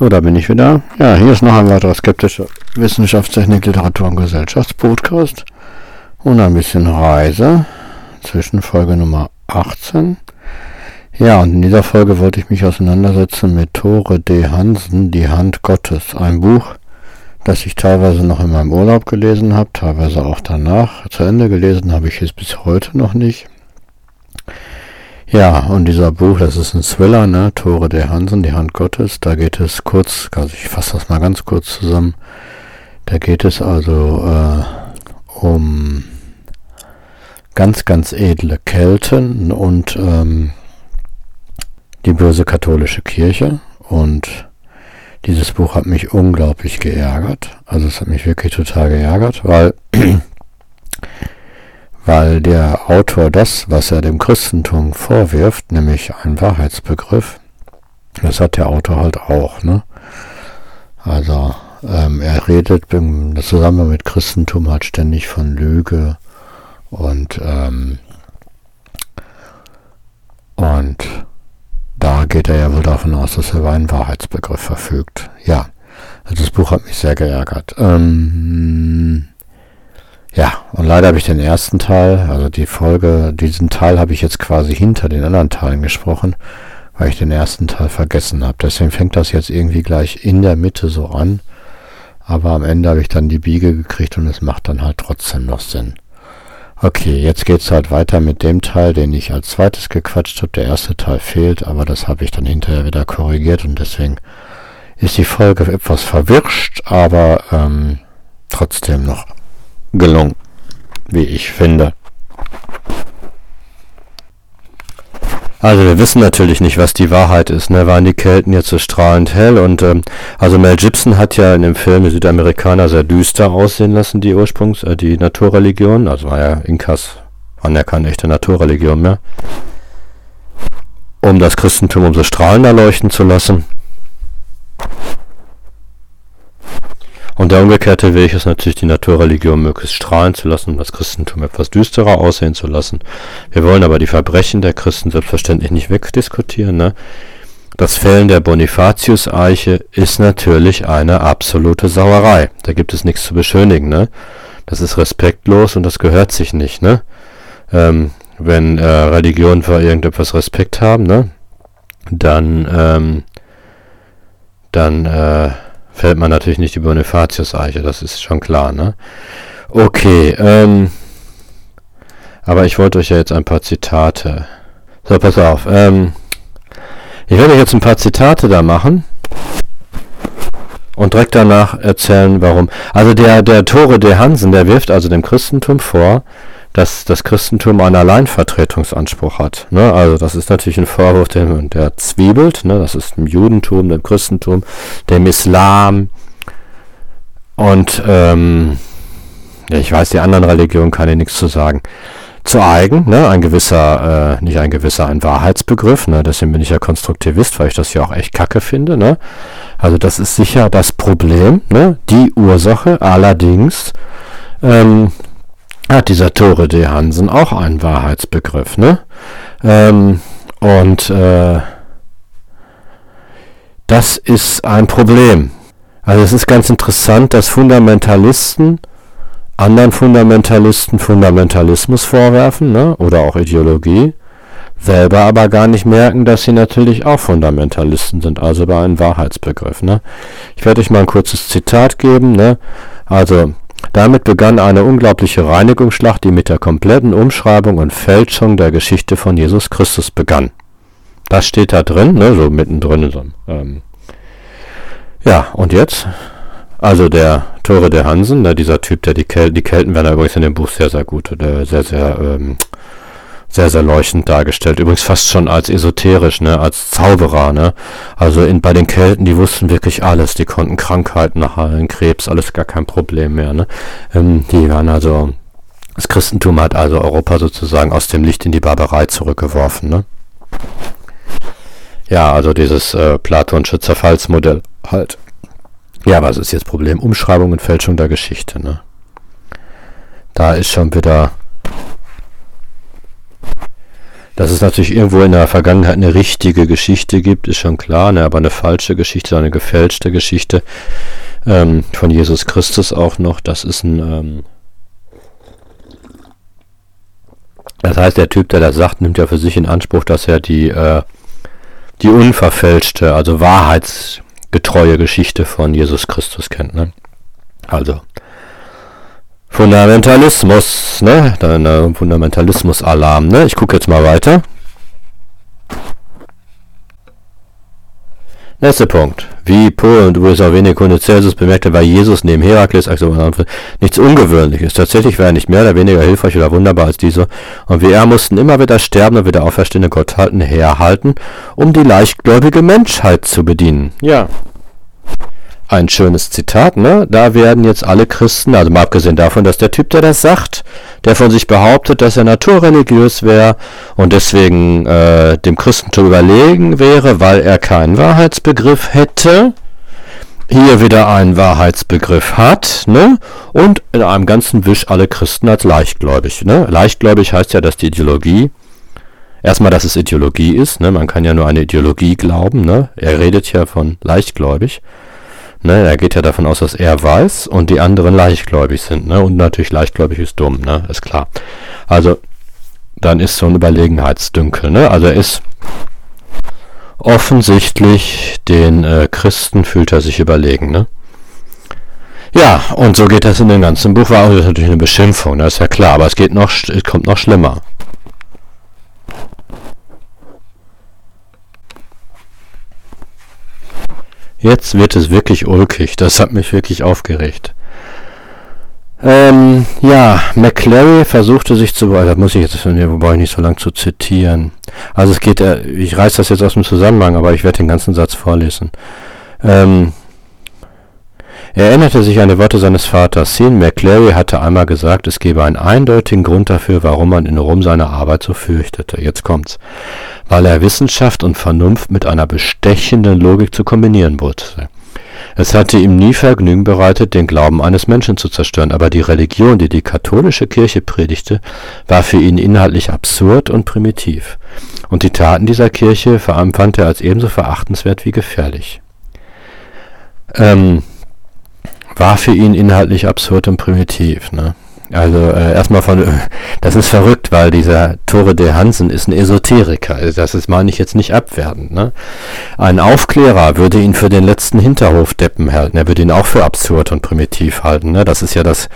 So, da bin ich wieder. Ja, hier ist noch ein weiterer skeptischer Wissenschaftstechnik, Literatur und Gesellschaftspodcast. Und ein bisschen Reise zwischen Folge Nummer 18. Ja, und in dieser Folge wollte ich mich auseinandersetzen mit Tore D. Hansen, Die Hand Gottes. Ein Buch, das ich teilweise noch in meinem Urlaub gelesen habe, teilweise auch danach. Zu Ende gelesen habe ich es bis heute noch nicht. Ja, und dieser Buch, das ist ein Thriller, ne? Tore der Hansen, die Hand Gottes. Da geht es kurz, also ich fasse das mal ganz kurz zusammen. Da geht es also äh, um ganz, ganz edle Kelten und ähm, die böse katholische Kirche. Und dieses Buch hat mich unglaublich geärgert. Also es hat mich wirklich total geärgert, weil weil der Autor das, was er dem Christentum vorwirft, nämlich ein Wahrheitsbegriff, das hat der Autor halt auch, ne? Also ähm, er redet im Zusammenhang mit Christentum halt ständig von Lüge und ähm, und da geht er ja wohl davon aus, dass er über einen Wahrheitsbegriff verfügt. Ja, also das Buch hat mich sehr geärgert. Ähm, ja, und leider habe ich den ersten Teil, also die Folge, diesen Teil habe ich jetzt quasi hinter den anderen Teilen gesprochen, weil ich den ersten Teil vergessen habe. Deswegen fängt das jetzt irgendwie gleich in der Mitte so an. Aber am Ende habe ich dann die Biege gekriegt und es macht dann halt trotzdem noch Sinn. Okay, jetzt geht's halt weiter mit dem Teil, den ich als zweites gequatscht habe. Der erste Teil fehlt, aber das habe ich dann hinterher wieder korrigiert und deswegen ist die Folge etwas verwirscht, aber ähm, trotzdem noch gelungen, wie ich finde. Also wir wissen natürlich nicht, was die Wahrheit ist. Ne? Waren die Kelten jetzt so strahlend hell? Und ähm, also Mel Gibson hat ja in dem Film die Südamerikaner sehr düster aussehen lassen, die Ursprungs, äh, die Naturreligion. Also war ja Inkas keine echte Naturreligion mehr. Um das Christentum umso strahlender leuchten zu lassen. Und der umgekehrte Weg ist natürlich, die Naturreligion möglichst strahlen zu lassen, das Christentum etwas düsterer aussehen zu lassen. Wir wollen aber die Verbrechen der Christen selbstverständlich nicht wegdiskutieren. Ne? Das Fällen der Bonifatius-Eiche ist natürlich eine absolute Sauerei. Da gibt es nichts zu beschönigen. Ne? Das ist respektlos und das gehört sich nicht. Ne? Ähm, wenn äh, Religionen vor irgendetwas Respekt haben, ne? dann, ähm, dann, äh, fällt man natürlich nicht die Bonifatius-Eiche, das ist schon klar, ne? Okay, ähm, aber ich wollte euch ja jetzt ein paar Zitate. So, pass auf, ähm, ich werde jetzt ein paar Zitate da machen und direkt danach erzählen, warum. Also der, der Tore de Hansen, der wirft also dem Christentum vor, dass das Christentum einen Alleinvertretungsanspruch hat. Ne? Also das ist natürlich ein Vorwurf, der, der zwiebelt. Ne? Das ist im Judentum, dem Christentum, dem Islam. Und ähm, ja, ich weiß, die anderen Religionen kann ich nichts zu sagen. Zu eigen, ne? ein gewisser, äh, nicht ein gewisser, ein Wahrheitsbegriff, ne? deswegen bin ich ja Konstruktivist, weil ich das ja auch echt kacke finde. Ne? Also das ist sicher das Problem, ne? die Ursache, allerdings ähm, hat dieser Tore de Hansen auch einen Wahrheitsbegriff, ne? Ähm, und äh, das ist ein Problem. Also es ist ganz interessant, dass Fundamentalisten anderen Fundamentalisten Fundamentalismus vorwerfen, ne? oder auch Ideologie, selber aber gar nicht merken, dass sie natürlich auch Fundamentalisten sind, also bei einem Wahrheitsbegriff. Ne? Ich werde euch mal ein kurzes Zitat geben. Ne? Also damit begann eine unglaubliche Reinigungsschlacht, die mit der kompletten Umschreibung und Fälschung der Geschichte von Jesus Christus begann. Das steht da drin, ne, so mittendrin. So, ähm. Ja, und jetzt? Also der Tore der Hansen, ne, dieser Typ, der die Kelten, die Kelten werden übrigens in dem Buch sehr, sehr gut, der sehr, sehr ähm, sehr, sehr leuchtend dargestellt. Übrigens fast schon als esoterisch, ne, als Zauberer, ne. Also in, bei den Kelten, die wussten wirklich alles. Die konnten Krankheiten heilen, Krebs, alles gar kein Problem mehr, ne. Ähm, die waren also, das Christentum hat also Europa sozusagen aus dem Licht in die Barbarei zurückgeworfen, ne. Ja, also dieses äh, Platonsche Zerfallsmodell halt. Ja, was ist jetzt Problem? Umschreibung und Fälschung der Geschichte, ne. Da ist schon wieder Dass es natürlich irgendwo in der Vergangenheit eine richtige Geschichte gibt, ist schon klar, ne? aber eine falsche Geschichte, eine gefälschte Geschichte ähm, von Jesus Christus auch noch, das ist ein... Ähm, das heißt, der Typ, der das sagt, nimmt ja für sich in Anspruch, dass er die, äh, die unverfälschte, also wahrheitsgetreue Geschichte von Jesus Christus kennt. Ne? Also, Fundamentalismus, ne? Äh, Fundamentalismus-Alarm, ne? Ich gucke jetzt mal weiter. Nächster Punkt. Wie Pohl und USA wenige Kunde Celsius bemerkte, war Jesus neben Herakles nichts Ungewöhnliches. Tatsächlich war er nicht mehr oder weniger hilfreich oder wunderbar als dieser. Und wie er mussten immer wieder sterben und wieder auferstehende Gotthalten herhalten, um die leichtgläubige Menschheit zu bedienen. Ja ein schönes Zitat, ne? Da werden jetzt alle Christen, also mal abgesehen davon, dass der Typ, der das sagt, der von sich behauptet, dass er naturreligiös wäre und deswegen äh, dem Christentum überlegen wäre, weil er keinen Wahrheitsbegriff hätte, hier wieder einen Wahrheitsbegriff hat, ne? Und in einem ganzen Wisch alle Christen als leichtgläubig, ne? Leichtgläubig heißt ja, dass die Ideologie Erstmal, dass es Ideologie ist, ne? Man kann ja nur eine Ideologie glauben, ne? Er redet ja von leichtgläubig. Ne, er geht ja davon aus, dass er weiß und die anderen leichtgläubig sind. Ne? Und natürlich leichtgläubig ist dumm, ne? ist klar. Also dann ist so ein Überlegenheitsdünkel. Ne? Also er ist offensichtlich den äh, Christen fühlt er sich überlegen. Ne? Ja, und so geht das in dem ganzen Buch. War auch natürlich eine Beschimpfung, das ist ja klar, aber es geht noch, es kommt noch schlimmer. Jetzt wird es wirklich ulkig. Das hat mich wirklich aufgeregt. Ähm, ja, McClary versuchte sich zu, da muss ich jetzt, wobei ich nicht so lang zu zitieren. Also es geht, äh, ich reiß das jetzt aus dem Zusammenhang, aber ich werde den ganzen Satz vorlesen. Ähm, er erinnerte sich an die Worte seines Vaters. Sean McClary hatte einmal gesagt, es gebe einen eindeutigen Grund dafür, warum man in Rom seine Arbeit so fürchtete. Jetzt kommt's. Weil er Wissenschaft und Vernunft mit einer bestechenden Logik zu kombinieren wusste. Es hatte ihm nie Vergnügen bereitet, den Glauben eines Menschen zu zerstören, aber die Religion, die die katholische Kirche predigte, war für ihn inhaltlich absurd und primitiv. Und die Taten dieser Kirche empfand er als ebenso verachtenswert wie gefährlich. Ähm, war für ihn inhaltlich absurd und primitiv. Ne? Also äh, erstmal von, das ist verrückt, weil dieser Tore de Hansen ist ein Esoteriker. Also das ist meine ich jetzt nicht abwertend. Ne? Ein Aufklärer würde ihn für den letzten Hinterhofdeppen halten. Er würde ihn auch für absurd und primitiv halten. Ne? Das ist ja das.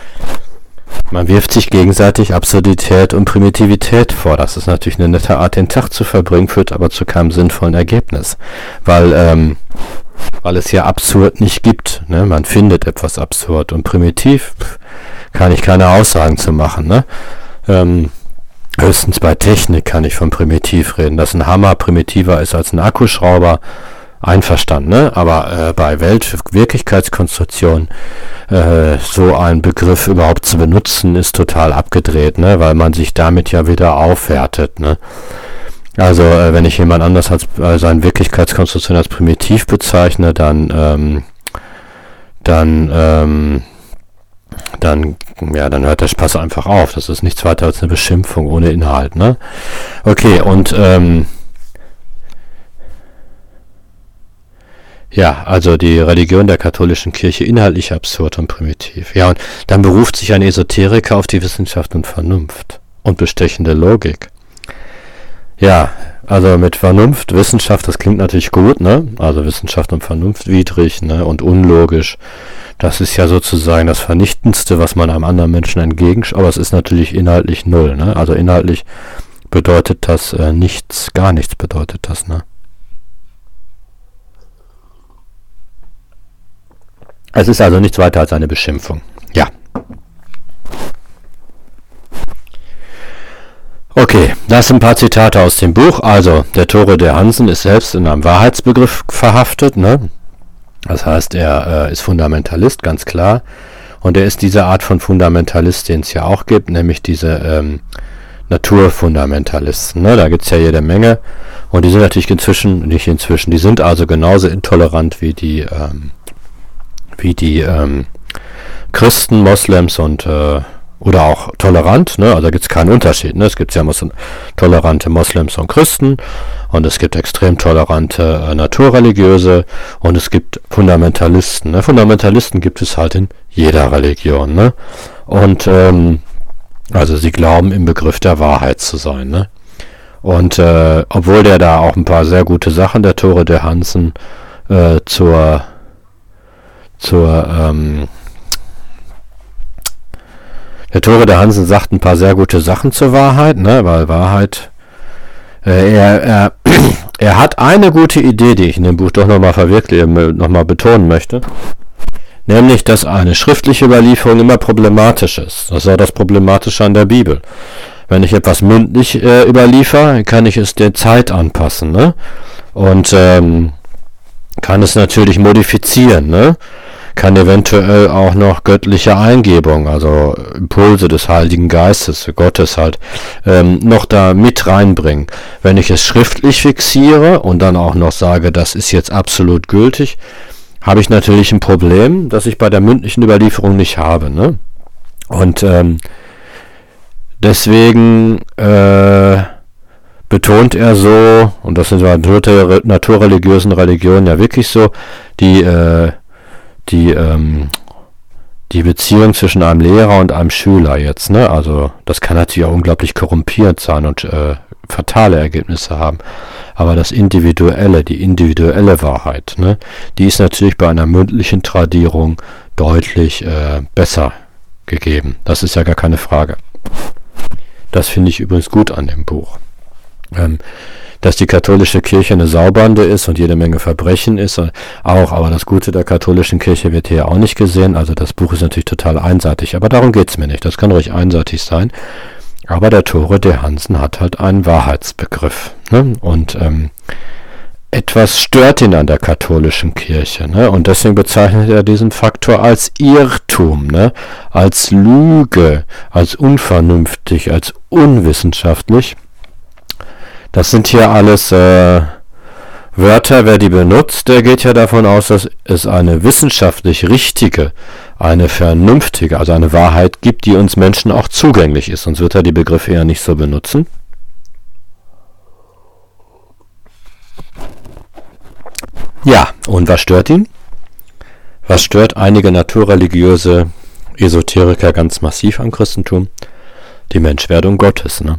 Man wirft sich gegenseitig Absurdität und Primitivität vor. Das ist natürlich eine nette Art, den Tag zu verbringen, führt aber zu keinem sinnvollen Ergebnis. Weil ähm, weil es ja absurd nicht gibt. Ne? Man findet etwas absurd und primitiv kann ich keine Aussagen zu machen. Ne? Ähm, höchstens bei Technik kann ich von primitiv reden. Dass ein Hammer primitiver ist als ein Akkuschrauber, einverstanden. Ne? Aber äh, bei Welt Wirklichkeitskonstruktion äh, so einen Begriff überhaupt zu benutzen, ist total abgedreht, ne? weil man sich damit ja wieder aufwertet. Ne? Also äh, wenn ich jemand anders als äh, seine Wirklichkeitskonstruktion als primitiv bezeichne, dann ähm, dann ähm, dann ja, dann hört der Spaß einfach auf. Das ist nichts weiter als eine Beschimpfung ohne Inhalt, ne? Okay, und ähm, Ja, also die Religion der katholischen Kirche inhaltlich absurd und primitiv. Ja, und dann beruft sich ein Esoteriker auf die Wissenschaft und Vernunft und bestechende Logik. Ja, also mit Vernunft, Wissenschaft, das klingt natürlich gut, ne? Also Wissenschaft und Vernunft widrig, ne? Und unlogisch. Das ist ja sozusagen das Vernichtendste, was man einem anderen Menschen entgegenschaut, aber es ist natürlich inhaltlich null, ne? Also inhaltlich bedeutet das äh, nichts, gar nichts bedeutet das, ne? Es ist also nichts weiter als eine Beschimpfung. Ja. Okay, das sind ein paar Zitate aus dem Buch. Also, der Tore der Hansen ist selbst in einem Wahrheitsbegriff verhaftet. Ne? Das heißt, er äh, ist Fundamentalist, ganz klar. Und er ist diese Art von Fundamentalist, den es ja auch gibt, nämlich diese ähm, Naturfundamentalisten. Ne? Da gibt es ja jede Menge. Und die sind natürlich inzwischen, nicht inzwischen, die sind also genauso intolerant wie die, ähm, wie die ähm, Christen, Moslems und äh, oder auch tolerant, ne? also da gibt es keinen Unterschied. Ne? Es gibt ja Mos tolerante Moslems und Christen und es gibt extrem tolerante äh, Naturreligiöse und es gibt Fundamentalisten. Ne? Fundamentalisten gibt es halt in jeder Religion. Ne? Und ähm, also sie glauben im Begriff der Wahrheit zu sein. Ne? Und äh, obwohl der da auch ein paar sehr gute Sachen, der Tore der Hansen, äh, zur zur ähm, der Tore der Hansen sagt ein paar sehr gute Sachen zur Wahrheit, ne, weil Wahrheit äh, er, er, er hat eine gute Idee, die ich in dem Buch doch nochmal verwirklichen, äh, nochmal betonen möchte. Nämlich, dass eine schriftliche Überlieferung immer problematisch ist. Das ist auch das Problematische an der Bibel. Wenn ich etwas mündlich äh, überliefer, kann ich es der Zeit anpassen, ne? Und ähm, kann es natürlich modifizieren, ne? Kann eventuell auch noch göttliche Eingebung, also Impulse des Heiligen Geistes, Gottes halt, ähm, noch da mit reinbringen. Wenn ich es schriftlich fixiere und dann auch noch sage, das ist jetzt absolut gültig, habe ich natürlich ein Problem, das ich bei der mündlichen Überlieferung nicht habe. Ne? Und ähm, deswegen äh, betont er so, und das sind bei naturreligiösen Religionen ja wirklich so, die äh, die, ähm, die Beziehung zwischen einem Lehrer und einem Schüler jetzt, ne? Also das kann natürlich auch unglaublich korrumpiert sein und äh, fatale Ergebnisse haben. Aber das Individuelle, die individuelle Wahrheit, ne, die ist natürlich bei einer mündlichen Tradierung deutlich äh, besser gegeben. Das ist ja gar keine Frage. Das finde ich übrigens gut an dem Buch. Ähm, dass die katholische Kirche eine Saubande ist und jede Menge Verbrechen ist, auch, aber das Gute der katholischen Kirche wird hier auch nicht gesehen. Also das Buch ist natürlich total einseitig, aber darum geht's mir nicht. Das kann ruhig einseitig sein. Aber der Tore der Hansen hat halt einen Wahrheitsbegriff. Ne? Und ähm, etwas stört ihn an der katholischen Kirche. Ne? Und deswegen bezeichnet er diesen Faktor als Irrtum, ne? als Lüge, als unvernünftig, als unwissenschaftlich. Das sind hier alles äh, Wörter, wer die benutzt, der geht ja davon aus, dass es eine wissenschaftlich richtige, eine vernünftige, also eine Wahrheit gibt, die uns Menschen auch zugänglich ist. Sonst wird er die Begriffe eher nicht so benutzen. Ja, und was stört ihn? Was stört einige naturreligiöse Esoteriker ganz massiv am Christentum? Die Menschwerdung Gottes. Ne?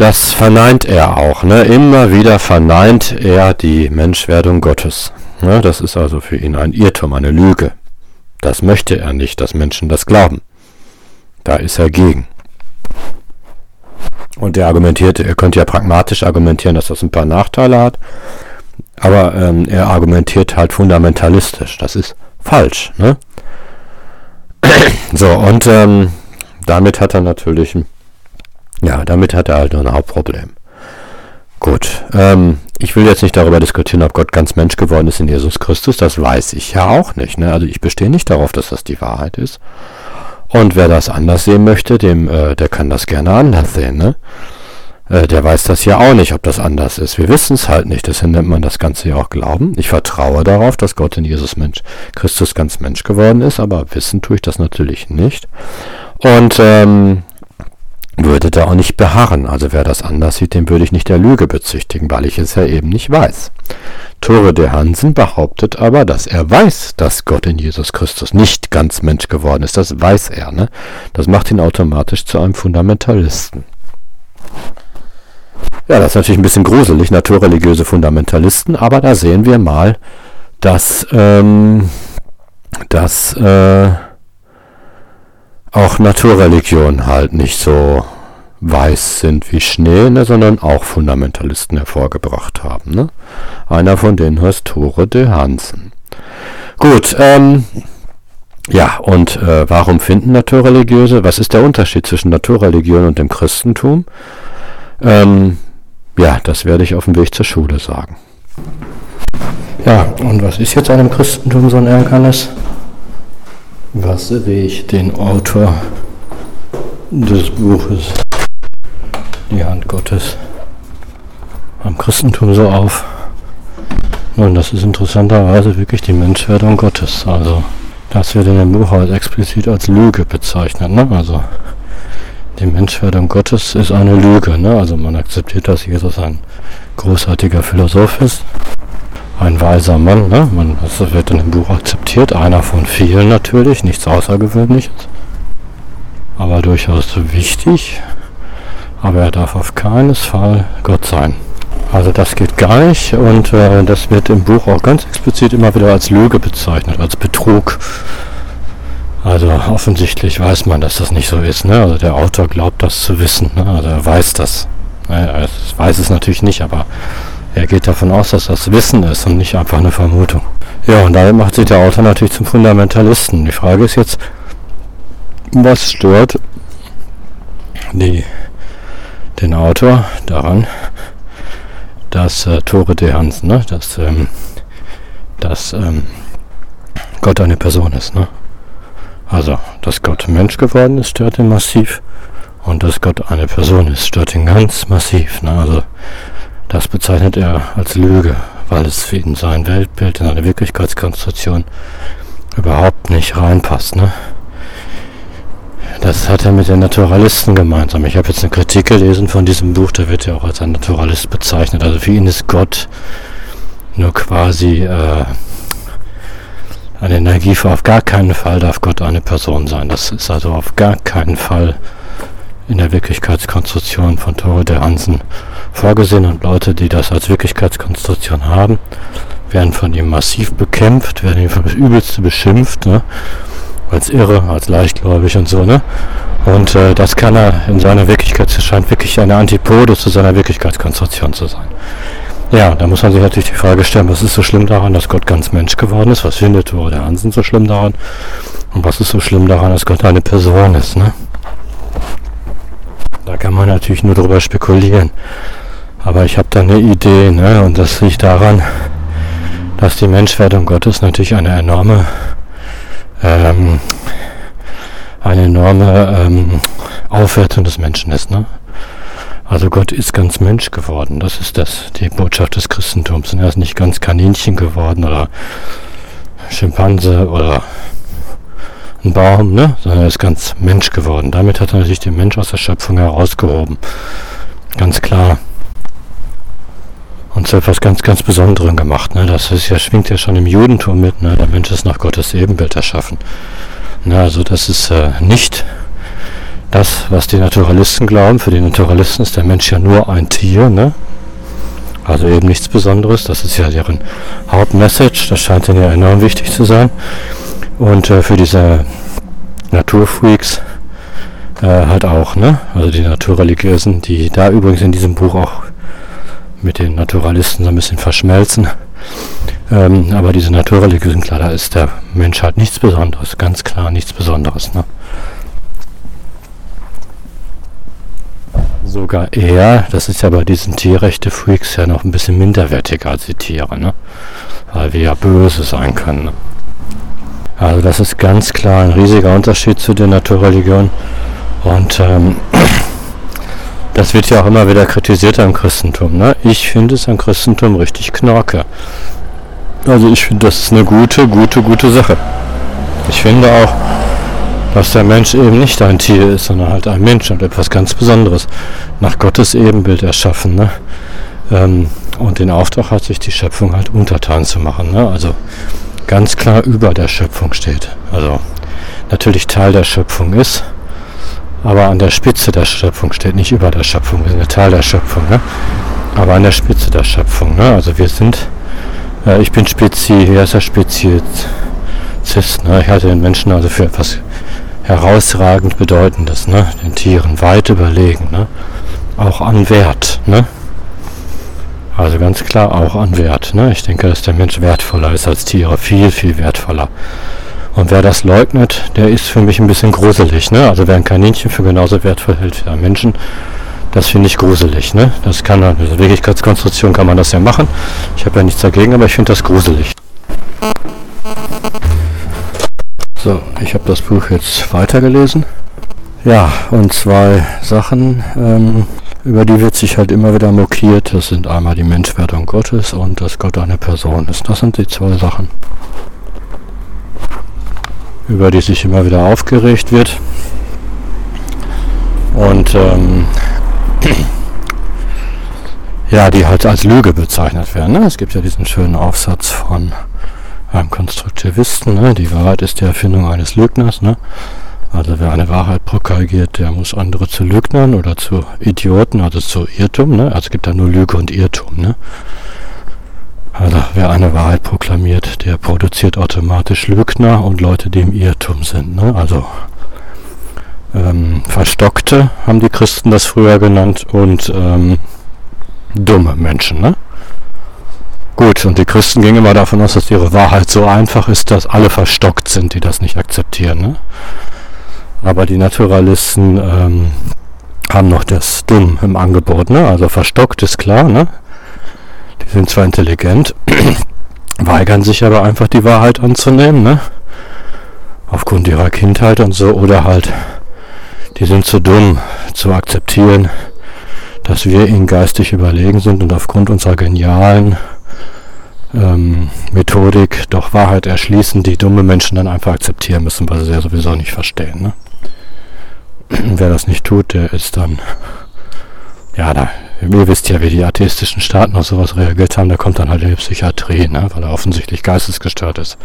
Das verneint er auch. Ne? Immer wieder verneint er die Menschwerdung Gottes. Ne? Das ist also für ihn ein Irrtum, eine Lüge. Das möchte er nicht, dass Menschen das glauben. Da ist er gegen. Und er argumentiert, er könnte ja pragmatisch argumentieren, dass das ein paar Nachteile hat. Aber ähm, er argumentiert halt fundamentalistisch. Das ist falsch. Ne? so, und ähm, damit hat er natürlich ein ja, damit hat er halt nur ein Hauptproblem. Gut, ähm, ich will jetzt nicht darüber diskutieren, ob Gott ganz Mensch geworden ist in Jesus Christus. Das weiß ich ja auch nicht. Ne? Also ich bestehe nicht darauf, dass das die Wahrheit ist. Und wer das anders sehen möchte, dem, äh, der kann das gerne anders sehen. Ne? Äh, der weiß das ja auch nicht, ob das anders ist. Wir wissen es halt nicht. Deswegen nennt man das Ganze ja auch Glauben. Ich vertraue darauf, dass Gott in Jesus Mensch, Christus ganz Mensch geworden ist, aber wissen tue ich das natürlich nicht. Und ähm, würde da auch nicht beharren. Also wer das anders sieht, dem würde ich nicht der Lüge bezüchtigen, weil ich es ja eben nicht weiß. Tore de Hansen behauptet aber, dass er weiß, dass Gott in Jesus Christus nicht ganz Mensch geworden ist. Das weiß er. Ne? Das macht ihn automatisch zu einem Fundamentalisten. Ja, das ist natürlich ein bisschen gruselig, naturreligiöse Fundamentalisten, aber da sehen wir mal, dass, ähm, dass äh, auch Naturreligionen halt nicht so weiß sind wie Schnee, ne, sondern auch Fundamentalisten hervorgebracht haben. Ne? Einer von denen heißt Tore de Hansen. Gut, ähm, ja, und äh, warum finden Naturreligiöse? Was ist der Unterschied zwischen Naturreligion und dem Christentum? Ähm, ja, das werde ich auf dem Weg zur Schule sagen. Ja, und was ist jetzt an dem Christentum so ein Ärgernis? Was sehe ich den Autor des Buches, die Hand Gottes, am Christentum so auf? Nun, das ist interessanterweise wirklich die Menschwerdung Gottes. Also Das wird in dem Buch als explizit als Lüge bezeichnet. Ne? Also die Menschwerdung Gottes ist eine Lüge. Ne? Also man akzeptiert, dass Jesus ein großartiger Philosoph ist, ein weiser Mann. Ne? Man, das wird in dem Buch akzeptiert, einer von vielen natürlich, nichts Außergewöhnliches, aber durchaus wichtig. Aber er darf auf keinen Fall Gott sein. Also das geht gar nicht und äh, das wird im Buch auch ganz explizit immer wieder als Lüge bezeichnet, als Betrug. Also offensichtlich weiß man, dass das nicht so ist. Ne? Also der Autor glaubt das zu wissen. Ne? Also er weiß das. Er weiß es natürlich nicht, aber er geht davon aus, dass das Wissen ist und nicht einfach eine Vermutung. Ja, und damit macht sich der Autor natürlich zum Fundamentalisten. Die Frage ist jetzt, was stört die, den Autor daran, dass äh, Tore de Hansen, ne, dass, ähm, dass ähm, Gott eine Person ist. Ne? Also, dass Gott Mensch geworden ist, stört ihn massiv. Und dass Gott eine Person ist, stört ihn ganz massiv. Ne? Also, das bezeichnet er als Lüge, weil es für ihn sein Weltbild in eine Wirklichkeitskonstruktion überhaupt nicht reinpasst. Ne? Das hat er mit den Naturalisten gemeinsam. Ich habe jetzt eine Kritik gelesen von diesem Buch, da wird er auch als ein Naturalist bezeichnet. Also für ihn ist Gott nur quasi äh, eine Energie. Auf gar keinen Fall darf Gott eine Person sein. Das ist also auf gar keinen Fall in der Wirklichkeitskonstruktion von Tore der Hansen vorgesehen. Und Leute, die das als Wirklichkeitskonstruktion haben, werden von ihm massiv bekämpft, werden ihm das Übelste beschimpft. Ne? als irre, als leichtgläubig und so, ne? Und äh, das kann er in seiner Wirklichkeit, scheint wirklich eine Antipode zu seiner Wirklichkeitskonstruktion zu sein. Ja, da muss man sich natürlich die Frage stellen, was ist so schlimm daran, dass Gott ganz Mensch geworden ist? Was findet Tore der Hansen so schlimm daran? Und was ist so schlimm daran, dass Gott eine Person ist, ne? Da kann man natürlich nur drüber spekulieren. Aber ich habe da eine Idee, ne? Und das liegt daran, dass die Menschwerdung Gottes natürlich eine enorme ähm, eine enorme ähm, Aufwertung des Menschen ist. Ne? Also Gott ist ganz Mensch geworden. Das ist das, die Botschaft des Christentums. Und er ist nicht ganz Kaninchen geworden oder Schimpanse oder ein Baum, ne? sondern er ist ganz Mensch geworden. Damit hat er natürlich den Mensch aus der Schöpfung herausgehoben. Ganz klar. Und zu etwas ganz, ganz Besonderem gemacht. Ne? Das ist ja, schwingt ja schon im Judentum mit. Ne? Der Mensch ist nach Gottes Ebenbild erschaffen. Ne? Also das ist äh, nicht das, was die Naturalisten glauben. Für die Naturalisten ist der Mensch ja nur ein Tier. Ne? Also eben nichts Besonderes. Das ist ja deren Hauptmessage. Das scheint ihnen ja enorm wichtig zu sein. Und äh, für diese Naturfreaks äh, halt auch, ne? Also die Naturreligiösen, die da übrigens in diesem Buch auch mit den Naturalisten so ein bisschen verschmelzen. Ähm, aber diese Naturreligion, klar, da ist der Mensch halt nichts Besonderes, ganz klar nichts Besonderes. Ne? Sogar er, das ist ja bei diesen Tierrechte-Freaks ja noch ein bisschen minderwertiger als die Tiere, ne? weil wir ja böse sein können. Ne? Also das ist ganz klar ein riesiger Unterschied zu der Naturreligion. Und ähm, das wird ja auch immer wieder kritisiert am Christentum. Ne? Ich finde es am Christentum richtig knorke. Also ich finde, das ist eine gute, gute, gute Sache. Ich finde auch, dass der Mensch eben nicht ein Tier ist, sondern halt ein Mensch und etwas ganz Besonderes. Nach Gottes Ebenbild erschaffen. Ne? Ähm, und den Auftrag hat sich die Schöpfung halt untertan zu machen. Ne? Also ganz klar über der Schöpfung steht. Also natürlich Teil der Schöpfung ist aber an der Spitze der Schöpfung steht, nicht über der Schöpfung, wir sind ein Teil der Schöpfung, ne? aber an der Spitze der Schöpfung. Ne? Also wir sind, äh, ich bin Spezi, wie heißt der Spezies, ne? ich halte den Menschen also für etwas herausragend Bedeutendes, ne? den Tieren weit überlegen, ne? auch an Wert. Ne? Also ganz klar auch an Wert. Ne? Ich denke, dass der Mensch wertvoller ist als Tiere, viel, viel wertvoller. Und wer das leugnet, der ist für mich ein bisschen gruselig. Ne? Also wer ein Kaninchen für genauso wertvoll hält wie ein Menschen, das finde ich gruselig. Ne? Das kann man, also Wirklichkeitskonstruktion kann man das ja machen. Ich habe ja nichts dagegen, aber ich finde das gruselig. So, ich habe das Buch jetzt weitergelesen. Ja, und zwei Sachen, ähm, über die wird sich halt immer wieder mokiert. Das sind einmal die Menschwerdung Gottes und dass Gott eine Person ist. Das sind die zwei Sachen. über die sich immer wieder aufgeregt wird. Und ähm, ja, die halt als Lüge bezeichnet werden. Ne? Es gibt ja diesen schönen Aufsatz von einem Konstruktivisten, ne? die Wahrheit ist die Erfindung eines Lügners. Ne? Also wer eine Wahrheit propagiert, der muss andere zu Lügnern oder zu Idioten, also zu Irrtum. Ne? Also es gibt da nur Lüge und Irrtum. Ne? Also wer eine Wahrheit proklamiert, der produziert automatisch Lügner und Leute, die im Irrtum sind. Ne? Also ähm, Verstockte haben die Christen das früher genannt und ähm, dumme Menschen. Ne? Gut, und die Christen gingen immer davon aus, dass ihre Wahrheit so einfach ist, dass alle verstockt sind, die das nicht akzeptieren. Ne? Aber die Naturalisten ähm, haben noch das Dumm im Angebot. Ne? Also verstockt ist klar. Ne? Die sind zwar intelligent, weigern sich aber einfach die Wahrheit anzunehmen. Ne? Aufgrund ihrer Kindheit und so. Oder halt, die sind zu dumm zu akzeptieren, dass wir ihnen geistig überlegen sind und aufgrund unserer genialen ähm, Methodik doch Wahrheit erschließen, die dumme Menschen dann einfach akzeptieren müssen, weil sie ja sowieso nicht verstehen. Ne? Wer das nicht tut, der ist dann, ja, da, ihr wisst ja, wie die atheistischen Staaten auf sowas reagiert haben, der kommt dann halt in die Psychiatrie, ne? weil er offensichtlich geistesgestört ist.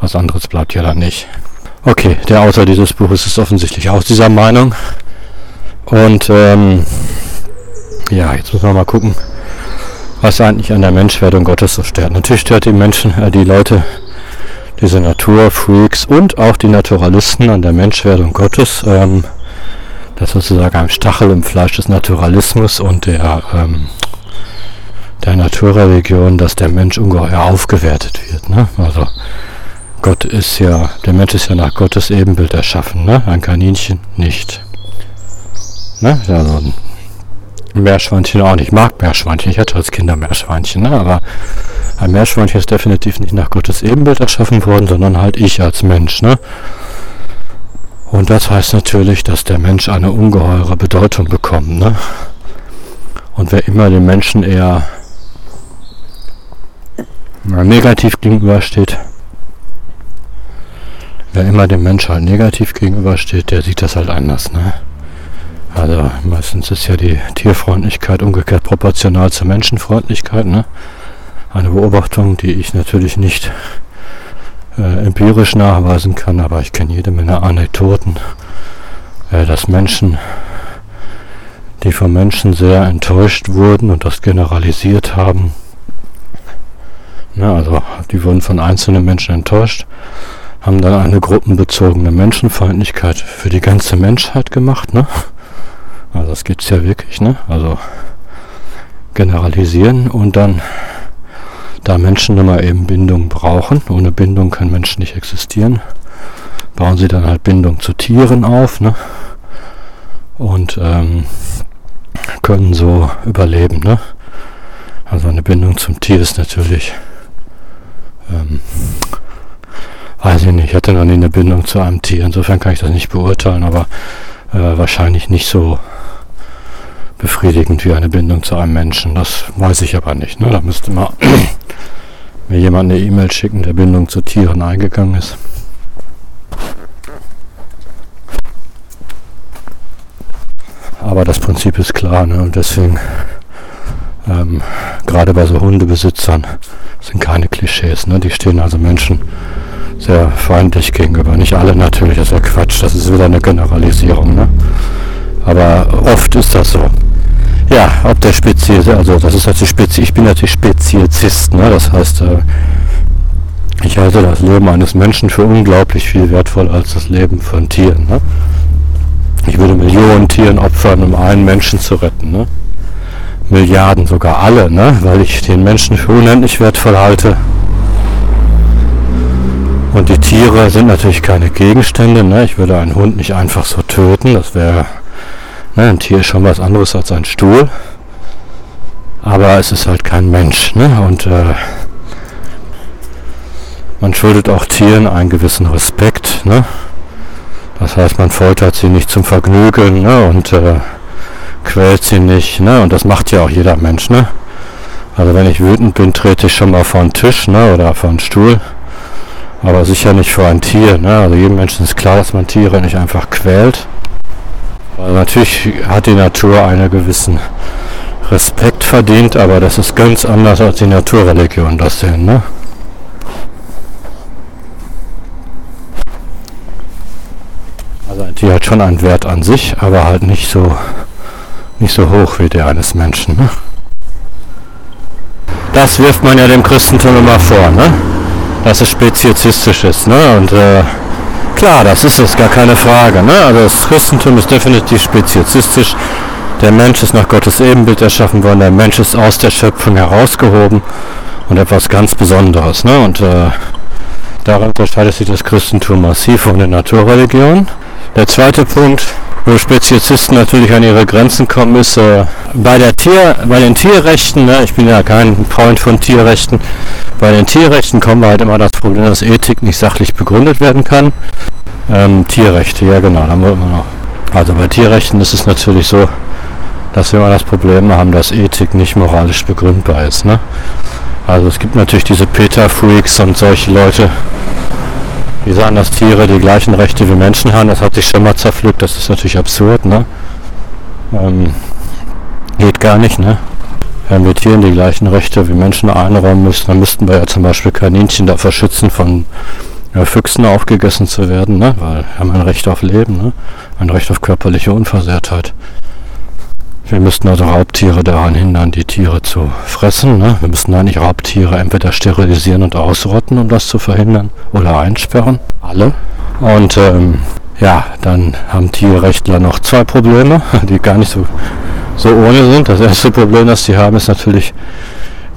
Was anderes bleibt ja dann nicht. Okay, der Autor dieses Buches ist offensichtlich auch dieser Meinung. Und ähm, ja, jetzt müssen wir mal gucken, was eigentlich an der Menschwerdung Gottes so stört. Natürlich stört die Menschen, äh, die Leute, diese Naturfreaks und auch die Naturalisten an der Menschwerdung Gottes. Ähm, das sozusagen ein Stachel im Fleisch des Naturalismus und der, ähm, der Naturreligion, dass der Mensch ungeheuer aufgewertet wird. Ne? Also Gott ist ja, der Mensch ist ja nach Gottes Ebenbild erschaffen, ne? ein Kaninchen nicht. Ne? Also Meerschweinchen auch nicht. Ich mag Meerschweinchen. Ich hatte als Kinder Meerschweinchen, ne? aber ein Meerschweinchen ist definitiv nicht nach Gottes Ebenbild erschaffen worden, sondern halt ich als Mensch. Ne? Und das heißt natürlich, dass der Mensch eine ungeheure Bedeutung bekommt. Ne? Und wer immer dem Menschen eher negativ gegenübersteht, wer immer dem Menschen halt negativ gegenübersteht, der sieht das halt anders. Ne? Also meistens ist ja die Tierfreundlichkeit umgekehrt proportional zur Menschenfreundlichkeit. Ne? Eine Beobachtung, die ich natürlich nicht äh, empirisch nachweisen kann, aber ich kenne jede Menge Anekdoten, äh, dass Menschen, die von Menschen sehr enttäuscht wurden und das generalisiert haben, ne, also die wurden von einzelnen Menschen enttäuscht, haben dann eine gruppenbezogene Menschenfeindlichkeit für die ganze Menschheit gemacht. Ne? Also das gibt es ja wirklich, ne? Also generalisieren und dann, da Menschen immer eben Bindung brauchen, ohne Bindung können Menschen nicht existieren, bauen sie dann halt Bindung zu Tieren auf, ne? Und ähm, können so überleben, ne? Also eine Bindung zum Tier ist natürlich, ähm, weiß ich nicht, ich hatte noch nie eine Bindung zu einem Tier, insofern kann ich das nicht beurteilen, aber äh, wahrscheinlich nicht so befriedigend wie eine Bindung zu einem Menschen. Das weiß ich aber nicht. Ne? Da müsste man mir jemand eine E-Mail schicken, der Bindung zu Tieren eingegangen ist. Aber das Prinzip ist klar ne? und deswegen ähm, gerade bei so Hundebesitzern sind keine Klischees. Ne? Die stehen also Menschen sehr feindlich gegenüber. Nicht alle natürlich, das ist ja Quatsch. Das ist wieder eine Generalisierung. Ne? Aber oft ist das so. Ja, ob der Spezies, also das ist natürlich Spezies, ich bin natürlich Speziesist, ne? das heißt, äh, ich halte das Leben eines Menschen für unglaublich viel wertvoller als das Leben von Tieren. Ne? Ich würde Millionen Tieren opfern, um einen Menschen zu retten. Ne? Milliarden sogar alle, ne? weil ich den Menschen für unendlich wertvoll halte. Und die Tiere sind natürlich keine Gegenstände. Ne? Ich würde einen Hund nicht einfach so töten. Das wäre Ne, ein Tier ist schon was anderes als ein Stuhl. Aber es ist halt kein Mensch. Ne? Und äh, man schuldet auch Tieren einen gewissen Respekt. Ne? Das heißt, man foltert sie nicht zum Vergnügen ne? und äh, quält sie nicht. Ne? Und das macht ja auch jeder Mensch. Ne? Also wenn ich wütend bin, trete ich schon mal vor den Tisch ne? oder vor den Stuhl Aber sicher nicht für ein Tier. Ne? Also jedem Menschen ist klar, dass man Tiere nicht einfach quält. Weil natürlich hat die Natur einen gewissen Respekt verdient, aber das ist ganz anders als die Naturreligion das sehen. Ne? Also Tier hat schon einen Wert an sich, aber halt nicht so nicht so hoch wie der eines Menschen. Ne? Das wirft man ja dem Christentum immer vor, ne? dass es speziesistisch ist. Ne? Und äh, klar, das ist es, gar keine Frage. Ne? Also das Christentum ist definitiv speziesistisch. Der Mensch ist nach Gottes Ebenbild erschaffen worden, der Mensch ist aus der Schöpfung herausgehoben und etwas ganz Besonderes. Ne? Und äh, daran unterscheidet sich das Christentum massiv von der Naturreligion. Der zweite Punkt, wo Speziesisten natürlich an ihre Grenzen kommen, ist äh, bei, der Tier, bei den Tierrechten, ne, ich bin ja kein Freund von Tierrechten, bei den Tierrechten kommen wir halt immer das Problem, dass Ethik nicht sachlich begründet werden kann. Ähm, Tierrechte, ja genau, da wollen wir noch. Also bei Tierrechten ist es natürlich so, dass wir immer das Problem haben, dass Ethik nicht moralisch begründbar ist. Ne? Also es gibt natürlich diese Peter-Freaks und solche Leute, die sagen, dass Tiere die gleichen Rechte wie Menschen haben. Das hat sich schon mal zerpflückt. Das ist natürlich absurd. Ne? Ähm, geht gar nicht. Ne? Wenn wir Tieren die gleichen Rechte wie Menschen einräumen müssen, dann müssten wir ja zum Beispiel Kaninchen davor schützen, von ja, Füchsen aufgegessen zu werden, ne? weil wir haben ein Recht auf Leben, ne? ein Recht auf körperliche Unversehrtheit. Wir müssten also Raubtiere daran hindern, die Tiere zu fressen. Ne? Wir müssen eigentlich Raubtiere entweder sterilisieren und ausrotten, um das zu verhindern, oder einsperren. Alle. Und ähm, ja, dann haben Tierrechtler noch zwei Probleme, die gar nicht so, so ohne sind. Das erste Problem, das sie haben, ist natürlich,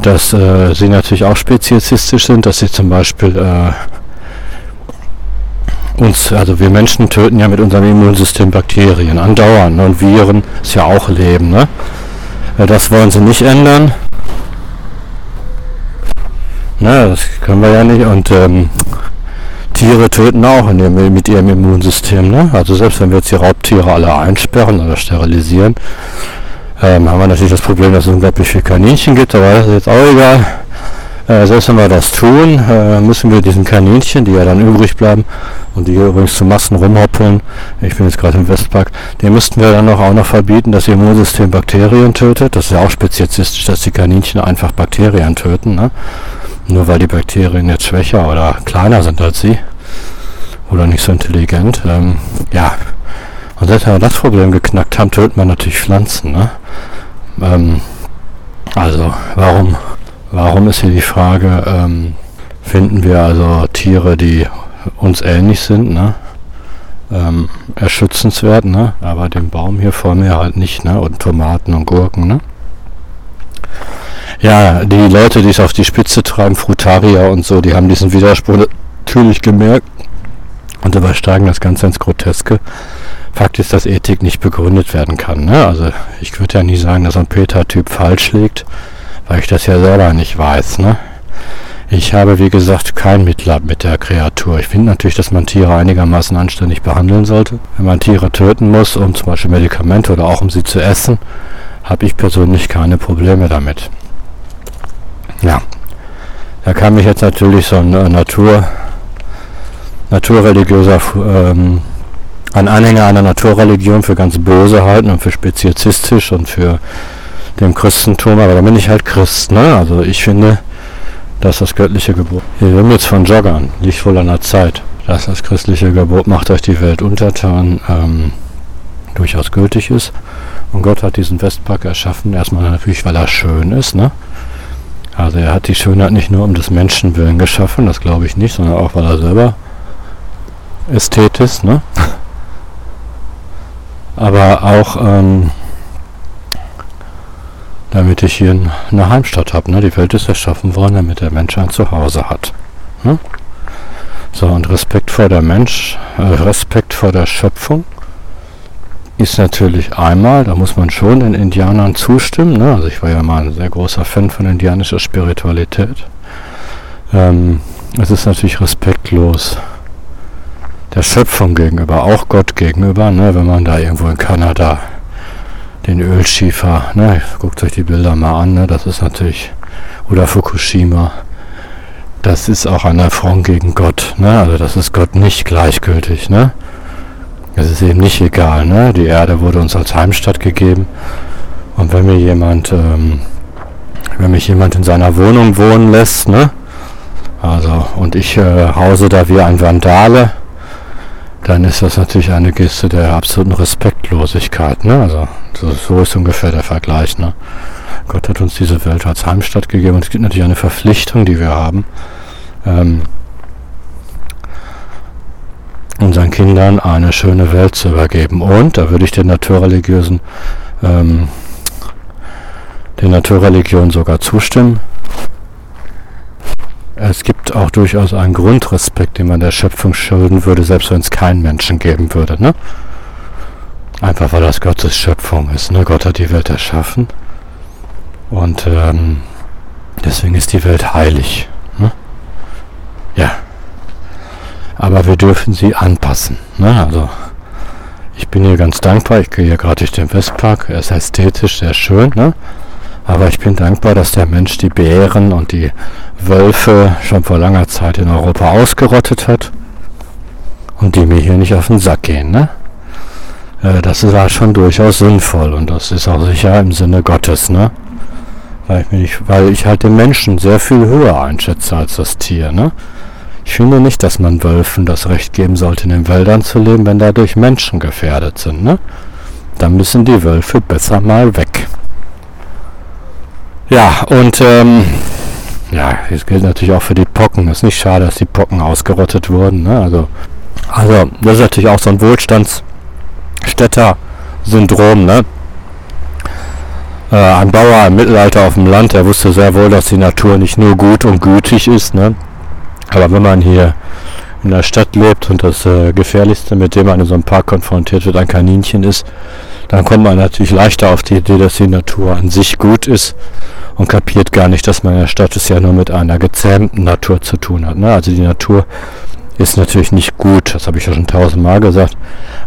dass äh, sie natürlich auch speziesistisch sind, dass sie zum Beispiel äh, uns, also wir Menschen töten ja mit unserem Immunsystem Bakterien andauernd ne? und Viren ist ja auch Leben. Ne? Äh, das wollen sie nicht ändern. Na, das können wir ja nicht. Und ähm, Tiere töten auch ihrem, mit ihrem Immunsystem. Ne? Also selbst wenn wir jetzt die Raubtiere alle einsperren oder sterilisieren, ähm, haben wir natürlich das Problem, dass es unglaublich viele Kaninchen gibt, aber das ist jetzt auch egal. Äh, selbst wenn wir das tun, äh, müssen wir diesen Kaninchen, die ja dann übrig bleiben und die hier übrigens zu Massen rumhoppeln, ich bin jetzt gerade im Westpark, den müssten wir dann noch auch noch verbieten, dass ihr Immunsystem Bakterien tötet. Das ist ja auch speziesistisch, dass die Kaninchen einfach Bakterien töten. Ne? Nur weil die Bakterien jetzt schwächer oder kleiner sind als sie oder nicht so intelligent. Ähm, ja, und seit wir das Problem geknackt haben, töten wir natürlich Pflanzen. Ne? Ähm, also, warum Warum ist hier die Frage, ähm, finden wir also Tiere, die uns ähnlich sind, ne? Ähm, erschützenswert, ne? aber den Baum hier vor mir halt nicht, ne? und Tomaten und Gurken. Ne? Ja, die Leute, die es auf die Spitze treiben, Frutarier und so, die haben diesen Widerspruch natürlich gemerkt und übersteigen das Ganze ins Groteske. Fakt ist, dass Ethik nicht begründet werden kann. Ne? Also ich würde ja nie sagen, dass ein Peter-Typ falsch liegt weil ich das ja selber nicht weiß. Ne? Ich habe, wie gesagt, kein Mitleid mit der Kreatur. Ich finde natürlich, dass man Tiere einigermaßen anständig behandeln sollte. Wenn man Tiere töten muss, um zum Beispiel Medikamente oder auch um sie zu essen, habe ich persönlich keine Probleme damit. Ja, da kann mich jetzt natürlich so ein äh, Natur, naturreligiöser, ähm, ein Anhänger einer Naturreligion für ganz böse halten und für speziesistisch und für dem Christentum, aber da bin ich halt Christ, ne? Also ich finde, dass das göttliche Gebot. Hier wir jetzt von Joggern, nicht voll an der Zeit. Dass das christliche Gebot macht euch die Welt untertan, ähm, durchaus gültig ist. Und Gott hat diesen Westpark erschaffen, erstmal natürlich, weil er schön ist, ne? Also er hat die Schönheit nicht nur um des Menschen willen geschaffen, das glaube ich nicht, sondern auch, weil er selber Ästhet ist, ne? Aber auch, ähm, damit ich hier eine Heimstatt habe. Ne? Die Welt ist erschaffen worden, damit der Mensch ein Zuhause hat. Ne? So, und Respekt vor der Mensch, äh, Respekt vor der Schöpfung ist natürlich einmal, da muss man schon den Indianern zustimmen. Ne? Also ich war ja mal ein sehr großer Fan von indianischer Spiritualität. Ähm, es ist natürlich respektlos der Schöpfung gegenüber, auch Gott gegenüber, ne? wenn man da irgendwo in Kanada den Ölschiefer. Ne? Guckt euch die Bilder mal an, ne? das ist natürlich, oder Fukushima. das ist auch ein Affront gegen Gott. Ne? Also das ist Gott nicht gleichgültig. Ne? Es ist eben nicht egal. Ne? Die Erde wurde uns als Heimstatt gegeben. Und wenn mir jemand, ähm, wenn mich jemand in seiner Wohnung wohnen lässt, ne? Also, und ich äh, hause da wie ein Vandale, dann ist das natürlich eine Geste der absoluten Respektlosigkeit. Ne? Also so, so ist ungefähr der Vergleich. Ne? Gott hat uns diese Welt als Heimstatt gegeben und es gibt natürlich eine Verpflichtung, die wir haben, ähm, unseren Kindern eine schöne Welt zu übergeben. Und da würde ich den naturreligiösen, ähm, den Naturreligionen sogar zustimmen. Es gibt auch durchaus einen Grundrespekt, den man der Schöpfung schulden würde, selbst wenn es keinen Menschen geben würde. Ne? Einfach weil das Gottes Schöpfung ist. Ne? Gott hat die Welt erschaffen. Und ähm, deswegen ist die Welt heilig. Ne? Ja. Aber wir dürfen sie anpassen. Ne? Also ich bin hier ganz dankbar. Ich gehe hier gerade durch den Westpark. Er ist ästhetisch sehr schön. Ne? Aber ich bin dankbar, dass der Mensch die Bären und die Wölfe schon vor langer Zeit in Europa ausgerottet hat. Und die mir hier nicht auf den Sack gehen. Ne? Äh, das war schon durchaus sinnvoll und das ist auch sicher im Sinne Gottes. Ne? Weil ich, mich, weil ich halt den Menschen sehr viel höher einschätze als das Tier. Ne? Ich finde nicht, dass man Wölfen das Recht geben sollte, in den Wäldern zu leben, wenn dadurch Menschen gefährdet sind. Ne? Dann müssen die Wölfe besser mal weg. Ja, und ähm, ja, das gilt natürlich auch für die Pocken. Es ist nicht schade, dass die Pocken ausgerottet wurden. Ne? Also, also, das ist natürlich auch so ein Wohlstandsstädter-Syndrom. Ne? Äh, ein Bauer im Mittelalter auf dem Land, der wusste sehr wohl, dass die Natur nicht nur gut und gütig ist. Ne? Aber wenn man hier in der Stadt lebt und das äh, Gefährlichste, mit dem man in so einem Park konfrontiert wird, ein Kaninchen ist, dann kommt man natürlich leichter auf die Idee, dass die Natur an sich gut ist und kapiert gar nicht, dass man in der Stadt es ja nur mit einer gezähmten Natur zu tun hat. Ne? Also die Natur ist natürlich nicht gut, das habe ich ja schon tausendmal gesagt.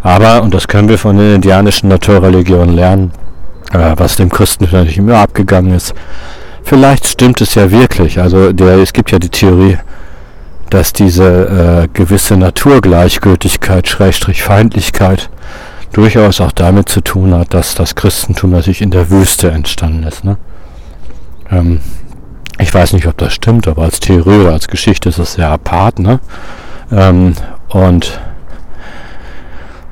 Aber, und das können wir von den indianischen Naturreligionen lernen, äh, was dem Christen natürlich immer abgegangen ist, vielleicht stimmt es ja wirklich. Also der, es gibt ja die Theorie, dass diese äh, gewisse Naturgleichgültigkeit, Schrägstrich Feindlichkeit, durchaus auch damit zu tun hat, dass das Christentum natürlich in der Wüste entstanden ist. Ne? Ähm, ich weiß nicht, ob das stimmt, aber als Theorie oder als Geschichte ist es sehr apart. Ne? Ähm, und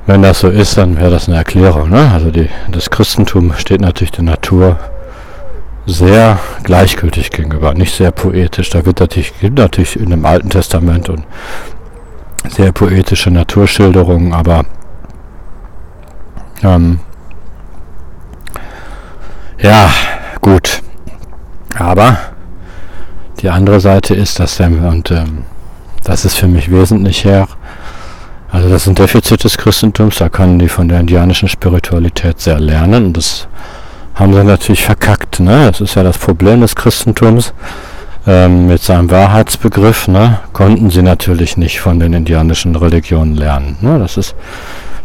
wenn das so ist, dann wäre das eine Erklärung. Ne? Also die, das Christentum steht natürlich der Natur sehr gleichgültig gegenüber, nicht sehr poetisch. Da wird natürlich, gibt natürlich in dem Alten Testament und sehr poetische Naturschilderungen, aber ähm, ja, gut. Aber die andere Seite ist, dass ähm, und ähm, das ist für mich wesentlich her. Also das ist ein Defizit des Christentums, da können die von der indianischen Spiritualität sehr lernen das haben sie natürlich verkackt. Ne? Das ist ja das Problem des Christentums. Ähm, mit seinem Wahrheitsbegriff ne, konnten sie natürlich nicht von den indianischen Religionen lernen. Ne? Das ist,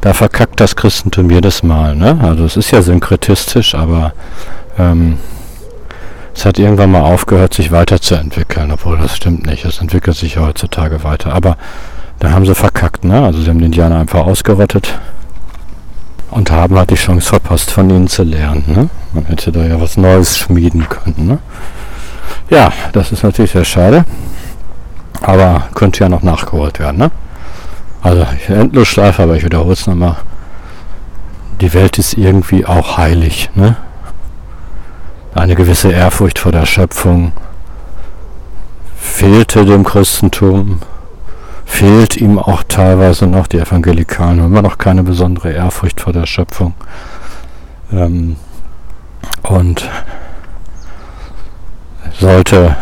da verkackt das Christentum jedes Mal. Ne? Also es ist ja synkretistisch, aber ähm, es hat irgendwann mal aufgehört, sich weiterzuentwickeln, obwohl das stimmt nicht. Es entwickelt sich ja heutzutage weiter. Aber da haben sie verkackt, ne? Also sie haben die Indianer einfach ausgerottet und haben halt die Chance verpasst, von ihnen zu lernen. Ne? Man hätte da ja was Neues schmieden können. Ne? Ja, das ist natürlich sehr schade. Aber könnte ja noch nachgeholt werden. Ne? Also ich endlos schleife, aber ich wiederhole es nochmal. Die Welt ist irgendwie auch heilig. Ne? Eine gewisse Ehrfurcht vor der Schöpfung fehlte dem Christentum fehlt ihm auch teilweise noch, die Evangelikalen haben immer noch keine besondere Ehrfurcht vor der Schöpfung. Ähm, und sollte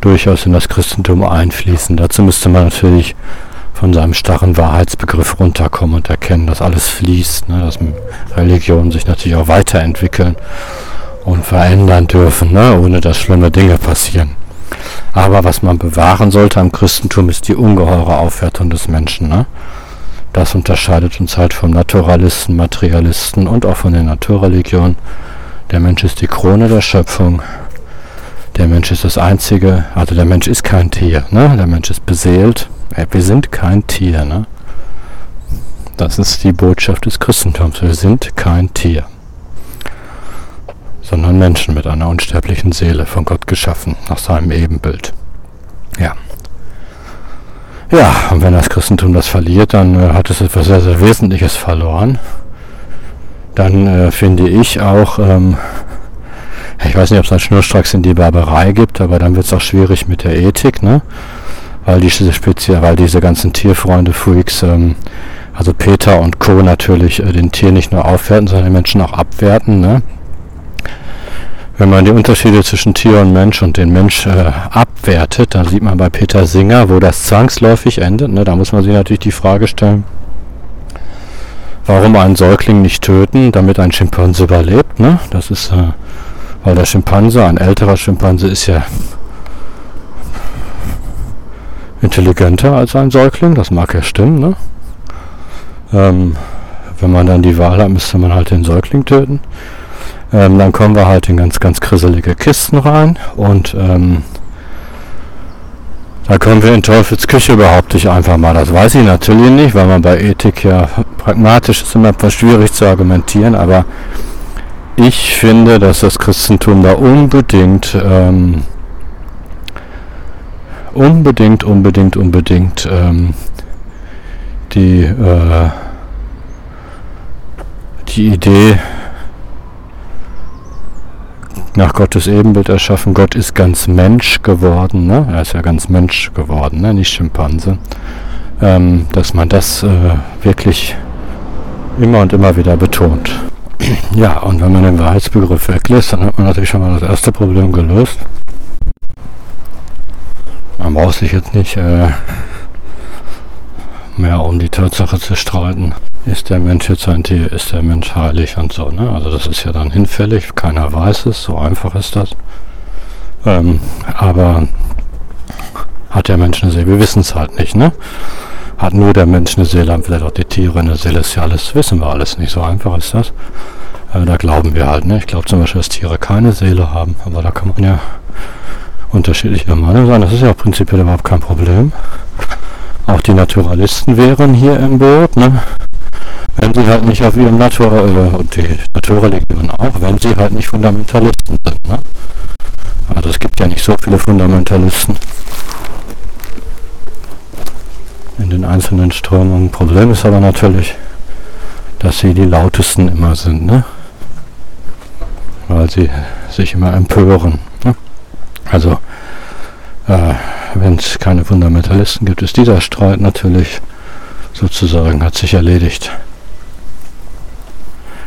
durchaus in das Christentum einfließen. Dazu müsste man natürlich von seinem starren Wahrheitsbegriff runterkommen und erkennen, dass alles fließt, ne? dass Religionen sich natürlich auch weiterentwickeln und verändern dürfen, ne? ohne dass schlimme Dinge passieren. Aber was man bewahren sollte am Christentum ist die ungeheure Aufwertung des Menschen. Ne? Das unterscheidet uns halt vom Naturalisten, Materialisten und auch von den Naturreligionen. Der Mensch ist die Krone der Schöpfung. der Mensch ist das einzige, also der Mensch ist kein Tier, ne? der Mensch ist beseelt, wir sind kein Tier. Ne? Das ist die Botschaft des Christentums, wir sind kein Tier, sondern Menschen mit einer unsterblichen Seele, von Gott geschaffen, nach seinem Ebenbild. Ja. Ja, und wenn das Christentum das verliert, dann äh, hat es etwas sehr, sehr Wesentliches verloren. Dann äh, finde ich auch, ähm, ich weiß nicht, ob es einen Schnurstracks in die Barbarei gibt, aber dann wird es auch schwierig mit der Ethik, ne? Weil diese Spezie, weil diese ganzen Tierfreunde-Freaks, ähm, also Peter und Co. natürlich äh, den Tier nicht nur aufwerten, sondern den Menschen auch abwerten, ne? Wenn man die Unterschiede zwischen Tier und Mensch und den Mensch äh, abwertet, dann sieht man bei Peter Singer, wo das zwangsläufig endet. Ne? Da muss man sich natürlich die Frage stellen, warum einen Säugling nicht töten, damit ein Schimpanse überlebt. Ne? Das ist, äh, weil der Schimpanse, ein älterer Schimpanse, ist ja intelligenter als ein Säugling. Das mag ja stimmen. Ne? Ähm, wenn man dann die Wahl hat, müsste man halt den Säugling töten. Ähm, dann kommen wir halt in ganz, ganz krisselige Kisten rein und ähm, da kommen wir in Teufels Küche, behaupte ich einfach mal. Das weiß ich natürlich nicht, weil man bei Ethik ja pragmatisch ist immer etwas schwierig zu argumentieren, aber ich finde, dass das Christentum da unbedingt, ähm, unbedingt, unbedingt, unbedingt ähm, die, äh, die Idee nach Gottes Ebenbild erschaffen. Gott ist ganz Mensch geworden, ne? er ist ja ganz Mensch geworden, ne? nicht Schimpanse. Ähm, dass man das äh, wirklich immer und immer wieder betont. ja, und wenn man den Wahrheitsbegriff weglässt, dann hat man natürlich schon mal das erste Problem gelöst. Man braucht sich jetzt nicht äh, mehr um die Tatsache zu streiten, ist der Mensch jetzt ein Tier, ist der Mensch heilig und so. Ne? Also das ist ja dann hinfällig, keiner weiß es, so einfach ist das. Ähm, aber hat der Mensch eine Seele? Wir wissen es halt nicht. Ne? Hat nur der Mensch eine Seele, haben vielleicht auch die Tiere eine Seele, ist ja alles, wissen wir alles nicht, so einfach ist das. Äh, da glauben wir halt. Ne? Ich glaube zum Beispiel, dass Tiere keine Seele haben, aber da kann man ja unterschiedlicher Meinung sein. Das ist ja auch prinzipiell überhaupt kein Problem. Auch die Naturalisten wären hier im Boot, ne? Wenn sie halt nicht auf ihrem Natur, äh, und die Naturreligionen auch, wenn sie halt nicht Fundamentalisten sind. Ne? Also es gibt ja nicht so viele Fundamentalisten in den einzelnen Strömungen. Problem ist aber natürlich, dass sie die lautesten immer sind, ne? weil sie sich immer empören. Ne? Also äh, wenn es keine Fundamentalisten gibt, ist dieser Streit natürlich sozusagen, hat sich erledigt.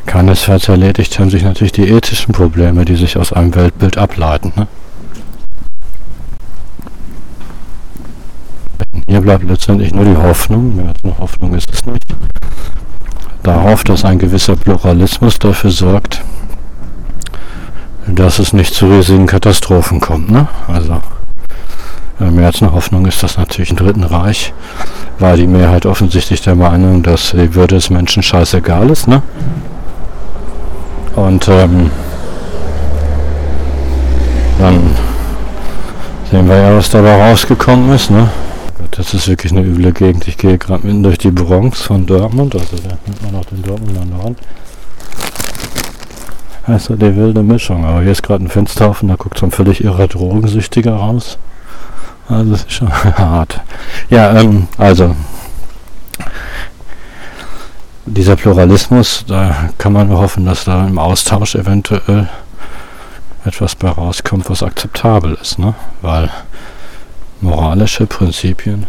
Keinesfalls erledigt haben sich natürlich die ethischen Probleme, die sich aus einem Weltbild ableiten. Ne? Hier bleibt letztendlich nur die Hoffnung, mehr als eine Hoffnung ist es nicht, darauf, dass ein gewisser Pluralismus dafür sorgt, dass es nicht zu riesigen Katastrophen kommt. Ne? Also mehr als eine Hoffnung ist das natürlich im Dritten Reich, war die Mehrheit offensichtlich der Meinung, dass die Würde des Menschen scheißegal ist, ne? Und ähm, dann sehen wir ja, was dabei rausgekommen ist, ne? Das ist wirklich eine üble Gegend. Ich gehe gerade mitten durch die Bronx von Dortmund, also da nimmt man auch den Dortmunder Norden. Also die wilde Mischung. Aber hier ist gerade ein Fensterhaufen, da guckt so ein völlig irrer Drogensüchtiger raus. Also das ist schon hart. Ja, ähm, also dieser Pluralismus, da kann man hoffen, dass da im Austausch eventuell etwas bei rauskommt, was akzeptabel ist, ne? Weil moralische Prinzipien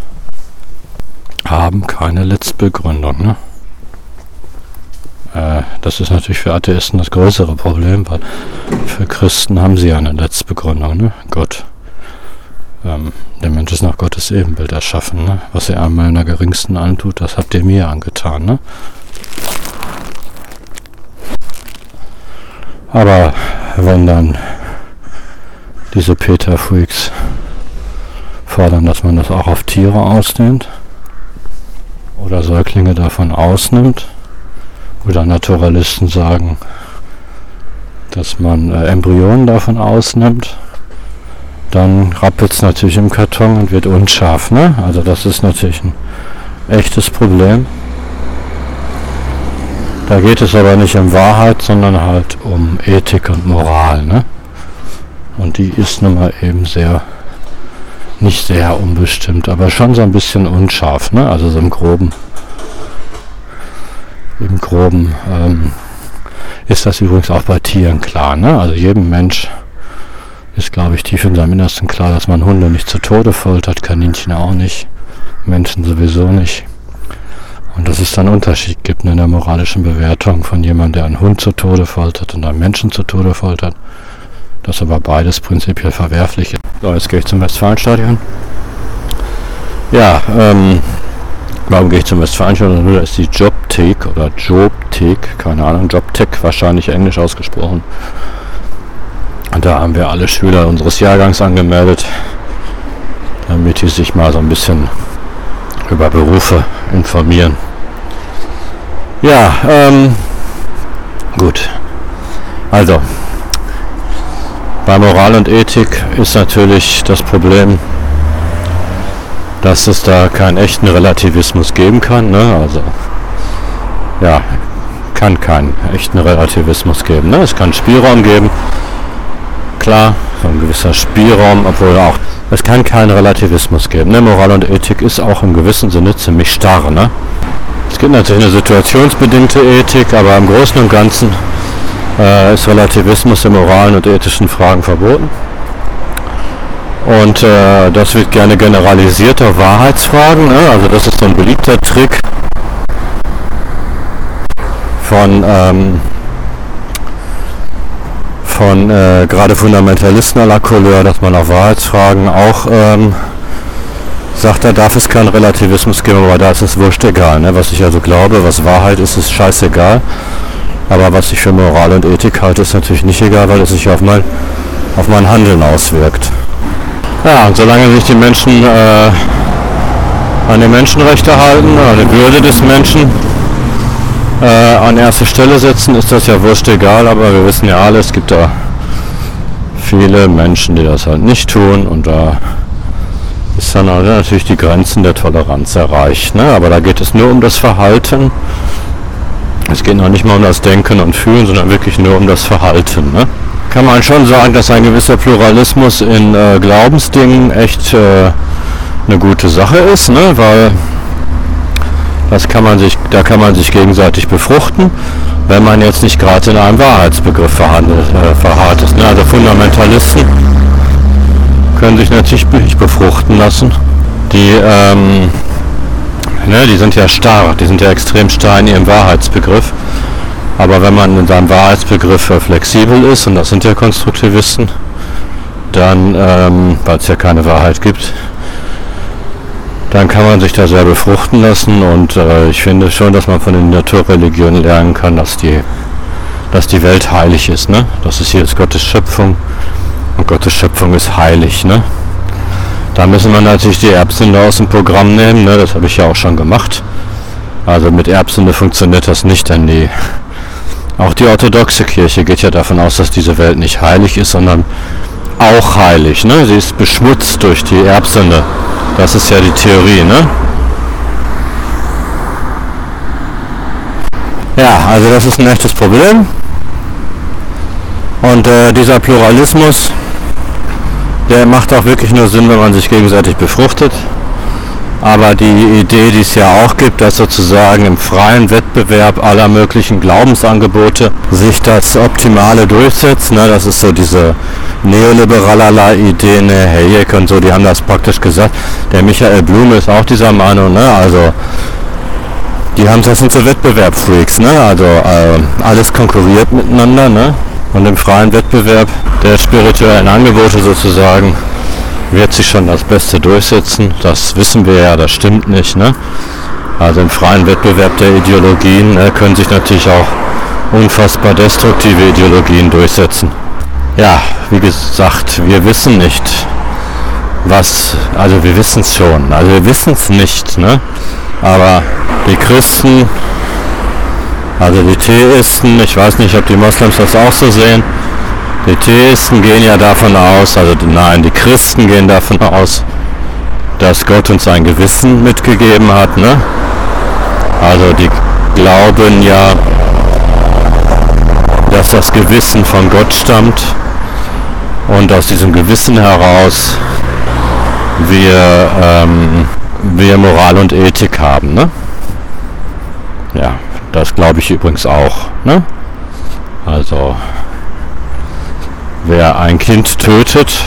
haben keine Letztbegründung, ne? Äh, das ist natürlich für Atheisten das größere Problem, weil für Christen haben sie eine Letztbegründung, ne? Gott ähm, der Mensch ist nach Gottes Ebenbild erschaffen. Ne? Was er einmal in der geringsten antut, das habt ihr mir angetan. Ne? Aber wenn dann diese Peter-Freaks fordern, dass man das auch auf Tiere ausdehnt oder Säuglinge davon ausnimmt, oder Naturalisten sagen, dass man äh, Embryonen davon ausnimmt, dann rappelt es natürlich im Karton und wird unscharf. Ne? Also das ist natürlich ein echtes Problem. Da geht es aber nicht um Wahrheit, sondern halt um Ethik und Moral. Ne? Und die ist nun mal eben sehr, nicht sehr unbestimmt, aber schon so ein bisschen unscharf. Ne? Also so im groben, im groben ähm, ist das übrigens auch bei Tieren klar. Ne? Also jedem Mensch ist, glaube ich, tief in seinem Innersten klar, dass man Hunde nicht zu Tode foltert, Kaninchen auch nicht, Menschen sowieso nicht. Und dass es dann Unterschied gibt in der moralischen Bewertung von jemandem, der einen Hund zu Tode foltert und einen Menschen zu Tode foltert. Das aber beides prinzipiell verwerflich ist. So, jetzt gehe ich zum Westfalenstadion. Ja, ähm, warum gehe ich zum Westfalenstadion? Da ist die Jobthek oder Jobthek, keine Ahnung, Jobtech, wahrscheinlich englisch ausgesprochen. Und da haben wir alle Schüler unseres Jahrgangs angemeldet, damit die sich mal so ein bisschen über Berufe informieren. Ja, ähm, gut. Also, bei Moral und Ethik ist natürlich das Problem, dass es da keinen echten Relativismus geben kann. Ne? Also, ja, kann keinen echten Relativismus geben. Ne? Es kann Spielraum geben, klar, so ein gewisser Spielraum, obwohl auch es kann keinen Relativismus geben. Ne? Moral und Ethik ist auch im gewissen Sinne ziemlich starr. Ne? Es gibt natürlich eine situationsbedingte Ethik, aber im Großen und Ganzen äh, ist Relativismus in moralen und ethischen Fragen verboten. Und äh, das wird gerne generalisiert auf Wahrheitsfragen. Ne? Also das ist so ein beliebter Trick von ähm, von äh, gerade Fundamentalisten aller Couleur, dass man auf Wahrheitsfragen auch ähm, sagt, da darf es keinen Relativismus geben, aber da ist es wurscht egal. Ne? Was ich also glaube, was Wahrheit ist, ist scheißegal. Aber was ich für Moral und Ethik halte, ist natürlich nicht egal, weil es sich auf mein, auf mein Handeln auswirkt. Ja, und solange sich die Menschen äh, an die Menschenrechte halten, an die Würde des Menschen, äh, an erste Stelle setzen, ist das ja wurscht egal, aber wir wissen ja alle, es gibt da viele Menschen, die das halt nicht tun und da ist dann halt natürlich die Grenzen der Toleranz erreicht. Ne? Aber da geht es nur um das Verhalten. Es geht noch nicht mal um das Denken und Fühlen, sondern wirklich nur um das Verhalten. Ne? Kann man schon sagen, dass ein gewisser Pluralismus in äh, Glaubensdingen echt äh, eine gute Sache ist, ne? weil das kann man sich, da kann man sich gegenseitig befruchten, wenn man jetzt nicht gerade in einem Wahrheitsbegriff verhandelt, äh, verharrt ist. Ne? Also Fundamentalisten können sich natürlich nicht befruchten lassen. Die, ähm, ne, die sind ja starr, die sind ja extrem starr in ihrem Wahrheitsbegriff. Aber wenn man in seinem Wahrheitsbegriff äh, flexibel ist, und das sind ja Konstruktivisten, dann, ähm, weil es ja keine Wahrheit gibt, dann kann man sich da sehr befruchten lassen und äh, ich finde schon, dass man von den Naturreligionen lernen kann, dass die, dass die Welt heilig ist. Ne? Das ist hier ist Gottes Schöpfung und Gottes Schöpfung ist heilig. Ne? Da müssen wir natürlich die Erbsünde aus dem Programm nehmen, ne? das habe ich ja auch schon gemacht. Also mit Erbsünde funktioniert das nicht, denn die, auch die orthodoxe Kirche geht ja davon aus, dass diese Welt nicht heilig ist, sondern auch heilig. Ne? Sie ist beschmutzt durch die Erbsünde. Das ist ja die Theorie, ne? Ja, also das ist ein echtes Problem. Und äh, dieser Pluralismus, der macht auch wirklich nur Sinn, wenn man sich gegenseitig befruchtet. Aber die Idee, die es ja auch gibt, dass sozusagen im freien Wettbewerb aller möglichen Glaubensangebote sich das Optimale durchsetzt, ne, das ist so diese neoliberale Idee, ne, Hayek und so, die haben das praktisch gesagt. Der Michael Blume ist auch dieser Meinung, ne, also die haben das sind so Wettbewerbfreaks, ne, also äh, alles konkurriert miteinander, ne, und im freien Wettbewerb der spirituellen Angebote sozusagen wird sich schon das Beste durchsetzen. Das wissen wir ja, das stimmt nicht. Ne? Also im freien Wettbewerb der Ideologien äh, können sich natürlich auch unfassbar destruktive Ideologien durchsetzen. Ja, wie gesagt, wir wissen nicht, was, also wir wissen es schon, also wir wissen es nicht, ne? aber die Christen, also die Theisten, ich weiß nicht, ob die Moslems das auch so sehen, Die Theisten gehen ja davon aus, also nein, die Christen gehen davon aus, dass Gott uns ein Gewissen mitgegeben hat. Ne? Also die glauben ja, dass das Gewissen von Gott stammt und aus diesem Gewissen heraus wir, ähm, wir Moral und Ethik haben. Ne? Ja, das glaube ich übrigens auch. Ne? Also wer ein Kind tötet,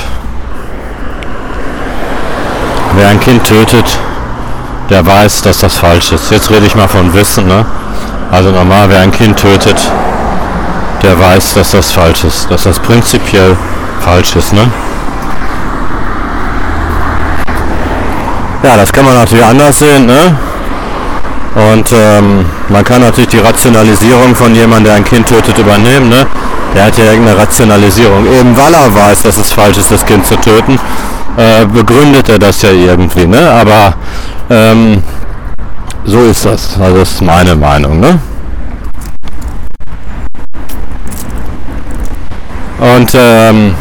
wer ein Kind tötet, der weiß, dass das falsch ist. Jetzt rede ich mal von Wissen. Ne? Also normal, wer ein Kind tötet, der weiß, dass das falsch ist, dass das prinzipiell falsch ist. Ne? Ja, das kann man natürlich anders sehen. Ne? Und ähm, man kann natürlich die Rationalisierung von jemandem, der ein Kind tötet, übernehmen. Ne? Der hat ja irgendeine Rationalisierung. Eben weil er weiß, dass es falsch ist, das Kind zu töten, äh, begründet er das ja irgendwie. Ne? Aber ähm, so ist das. Also das ist meine Meinung. Ne? Und ähm,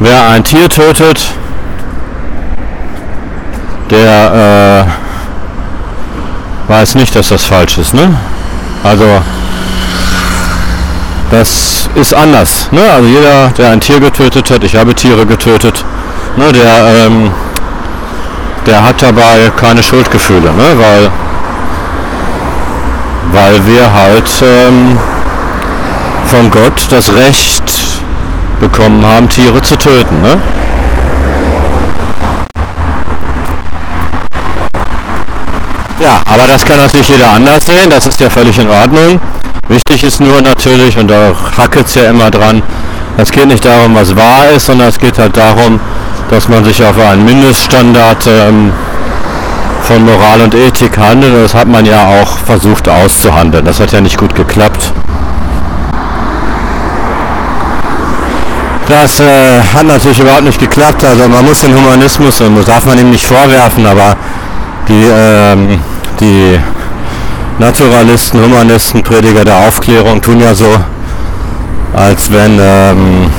wer ein Tier tötet, der äh, weiß nicht, dass das falsch ist. Ne? Also das ist anders. Ne? Also jeder, der ein Tier getötet hat, ich habe Tiere getötet, ne, der, ähm, der hat dabei keine Schuldgefühle, ne? weil, weil wir halt ähm, von Gott das Recht bekommen haben, Tiere zu töten. Ne? Ja, aber das kann natürlich jeder anders sehen, das ist ja völlig in Ordnung. Wichtig ist nur natürlich, und da hackelt es ja immer dran, es geht nicht darum, was wahr ist, sondern es geht halt darum, dass man sich auf einen Mindeststandard ähm, von Moral und Ethik handelt. Und das hat man ja auch versucht auszuhandeln. Das hat ja nicht gut geklappt. Das äh, hat natürlich überhaupt nicht geklappt. Also man muss den Humanismus, und das darf man ihm nicht vorwerfen, aber die, ähm, die Naturalisten, Humanisten, Prediger der Aufklärung tun ja so, als wenn ähm,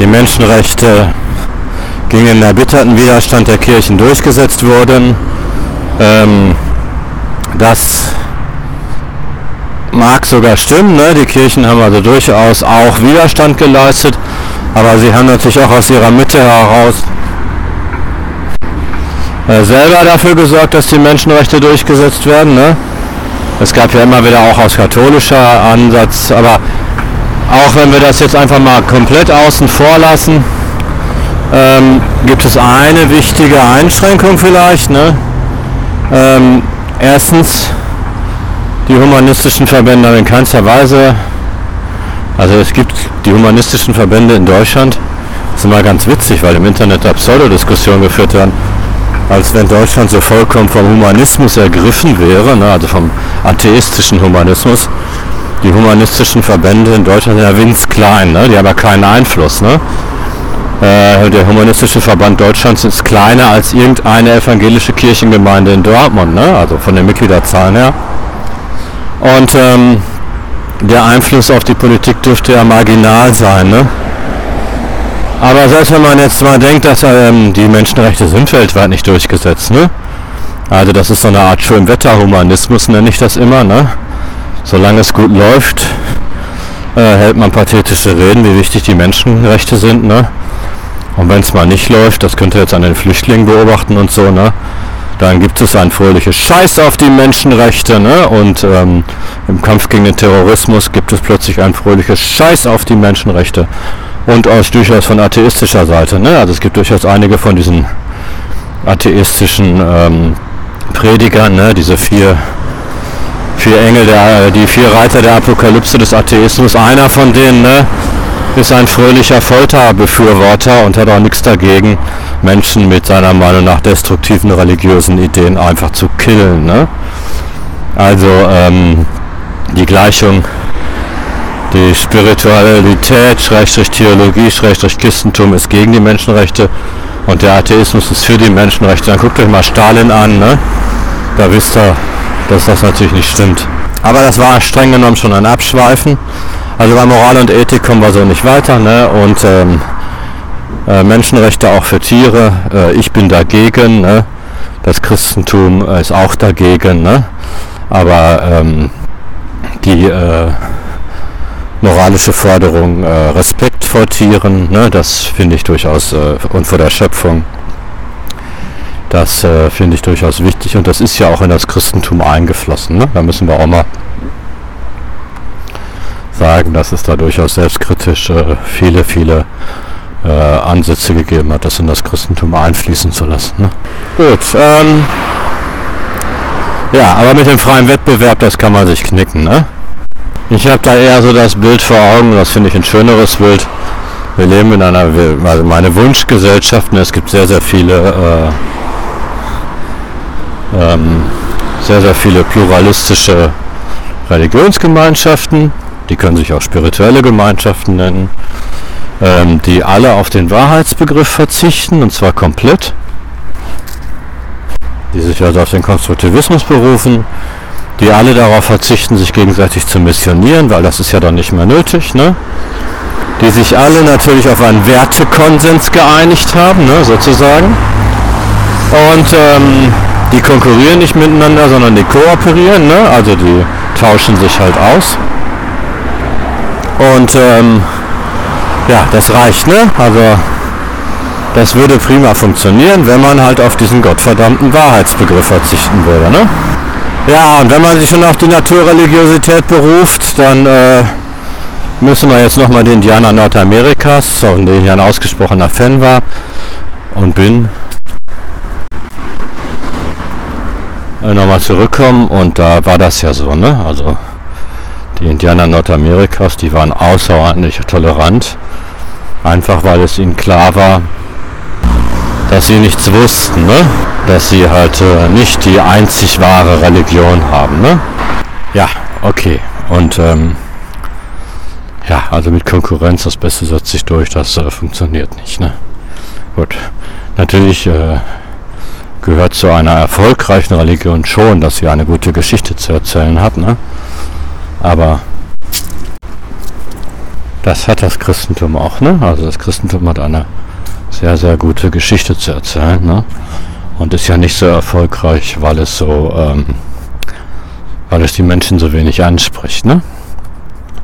die Menschenrechte gegen den erbitterten Widerstand der Kirchen durchgesetzt wurden. Ähm, das mag sogar stimmen, ne? die Kirchen haben also durchaus auch Widerstand geleistet, aber sie haben natürlich auch aus ihrer Mitte heraus äh, selber dafür gesorgt, dass die Menschenrechte durchgesetzt werden. Ne? Es gab ja immer wieder auch aus katholischer Ansatz, aber auch wenn wir das jetzt einfach mal komplett außen vor lassen, ähm, gibt es eine wichtige Einschränkung vielleicht. Ne? Ähm, erstens, die humanistischen Verbände haben in keinster Weise, also es gibt die humanistischen Verbände in Deutschland, das ist immer ganz witzig, weil im Internet da Pseudodiskussionen geführt werden als wenn Deutschland so vollkommen vom Humanismus ergriffen wäre, ne, also vom atheistischen Humanismus. Die humanistischen Verbände in Deutschland sind ja winzklein, ne, die haben ja keinen Einfluss. Ne? Äh, der Humanistische Verband Deutschlands ist kleiner als irgendeine evangelische Kirchengemeinde in Dortmund, ne? also von den Mitgliederzahlen her. Und ähm, der Einfluss auf die Politik dürfte ja marginal sein. Ne? Aber selbst wenn man jetzt mal denkt, dass ähm, die Menschenrechte sind weltweit nicht durchgesetzt, ne? Also das ist so eine Art Schönwetterhumanismus, nenne ich das immer, ne? Solange es gut läuft, äh, hält man pathetische Reden, wie wichtig die Menschenrechte sind, ne? Und wenn es mal nicht läuft, das könnt ihr jetzt an den Flüchtlingen beobachten und so, ne? Dann gibt es ein fröhliches Scheiß auf die Menschenrechte, ne? Und ähm, im Kampf gegen den Terrorismus gibt es plötzlich ein fröhliches Scheiß auf die Menschenrechte und aus durchaus von atheistischer Seite. Ne? Also es gibt durchaus einige von diesen atheistischen ähm, Predigern, ne? diese vier, vier Engel, der, die vier Reiter der Apokalypse des Atheismus. Einer von denen ne, ist ein fröhlicher Folterbefürworter und hat auch nichts dagegen, Menschen mit seiner Meinung nach destruktiven religiösen Ideen einfach zu killen. Ne? Also ähm, die Gleichung die Spiritualität, Schrägstrich Theologie, Schrägstrich Christentum ist gegen die Menschenrechte und der Atheismus ist für die Menschenrechte. Dann guckt euch mal Stalin an, ne? da wisst ihr, dass das natürlich nicht stimmt. Aber das war streng genommen schon ein Abschweifen. Also bei Moral und Ethik kommen wir so nicht weiter, ne? Und ähm, äh, Menschenrechte auch für Tiere, äh, ich bin dagegen, ne? Das Christentum ist auch dagegen, ne? Aber ähm, die äh, moralische Forderung äh, Respekt vor Tieren, ne? Das finde ich durchaus äh, und vor der Schöpfung. Das äh, finde ich durchaus wichtig und das ist ja auch in das Christentum eingeflossen. Ne? Da müssen wir auch mal sagen, dass es da durchaus selbstkritisch äh, viele, viele äh, Ansätze gegeben hat, das in das Christentum einfließen zu lassen. Ne? Gut, ähm, ja, aber mit dem freien Wettbewerb, das kann man sich knicken. Ne? Ich habe da eher so das Bild vor Augen, das finde ich ein schöneres Bild. Wir leben in einer, also meine Wunschgesellschaft, ne, es gibt sehr, sehr viele, äh, ähm, sehr, sehr viele pluralistische Religionsgemeinschaften, die können sich auch spirituelle Gemeinschaften nennen, ähm, die alle auf den Wahrheitsbegriff verzichten, und zwar komplett, die sich also auf den Konstruktivismus berufen, die alle darauf verzichten, sich gegenseitig zu missionieren, weil das ist ja dann nicht mehr nötig, ne? die sich alle natürlich auf einen Wertekonsens geeinigt haben, ne, sozusagen. Und ähm, die konkurrieren nicht miteinander, sondern die kooperieren, ne? also die tauschen sich halt aus. Und ähm, ja, das reicht, ne? Also das würde prima funktionieren, wenn man halt auf diesen gottverdammten Wahrheitsbegriff verzichten würde, ne? Ja, und wenn man sich schon auf die Naturreligiosität beruft, dann äh, müssen wir jetzt nochmal den Indianer Nordamerikas, von dem ich ein ausgesprochener Fan war und bin, äh, nochmal zurückkommen und da war das ja so, ne? Also die Indianer Nordamerikas, die waren außerordentlich tolerant, einfach weil es ihnen klar war, dass sie nichts wussten, ne? dass sie halt äh, nicht die einzig wahre Religion haben. Ne? Ja, okay. Und ähm, ja, also mit Konkurrenz, das Beste setzt sich durch, das äh, funktioniert nicht. Ne? Gut, natürlich äh, gehört zu einer erfolgreichen Religion schon, dass sie eine gute Geschichte zu erzählen hat. Ne? Aber das hat das Christentum auch, ne? Also das Christentum hat eine sehr, sehr gute Geschichte zu erzählen, ne? Und ist ja nicht so erfolgreich, weil es so, ähm, weil es die Menschen so wenig anspricht, ne?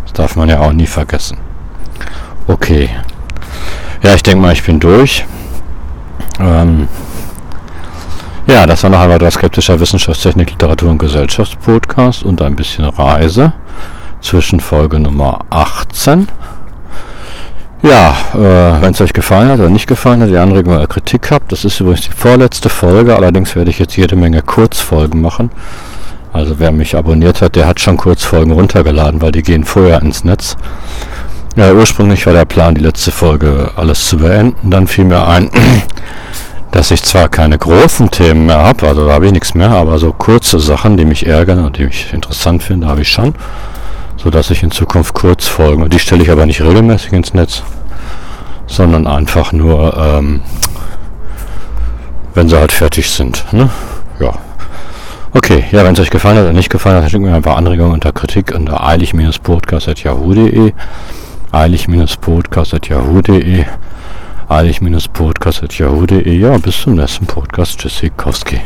Das darf man ja auch nie vergessen. Okay. Ja, ich denke mal, ich bin durch. Ähm, ja, das war noch einmal der skeptischer Wissenschaftstechnik, Literatur und Gesellschaftspodcast und ein bisschen Reise. Zwischenfolge Nummer 18. Ja, äh, wenn es euch gefallen hat oder nicht gefallen hat, die Anregung oder Kritik habt, das ist übrigens die vorletzte Folge, allerdings werde ich jetzt jede Menge Kurzfolgen machen. Also wer mich abonniert hat, der hat schon Kurzfolgen runtergeladen, weil die gehen vorher ins Netz. Ja, ursprünglich war der Plan, die letzte Folge alles zu beenden. Dann fiel mir ein, dass ich zwar keine großen Themen mehr habe, also da habe ich nichts mehr, aber so kurze Sachen, die mich ärgern und die ich interessant finde, habe ich schon so dass ich in Zukunft Kurzfolgen, und die stelle ich aber nicht regelmäßig ins Netz, sondern einfach nur, ähm, wenn sie halt fertig sind. Ne? Ja. Okay, ja, wenn es euch gefallen hat oder nicht gefallen hat, schickt mir ein paar Anregungen unter Kritik unter eilig-podcast.yahoo.de eilig-podcast.yahoo.de eilig-podcast.yahoo.de Ja, bis zum nächsten Podcast. Tschüssikowski.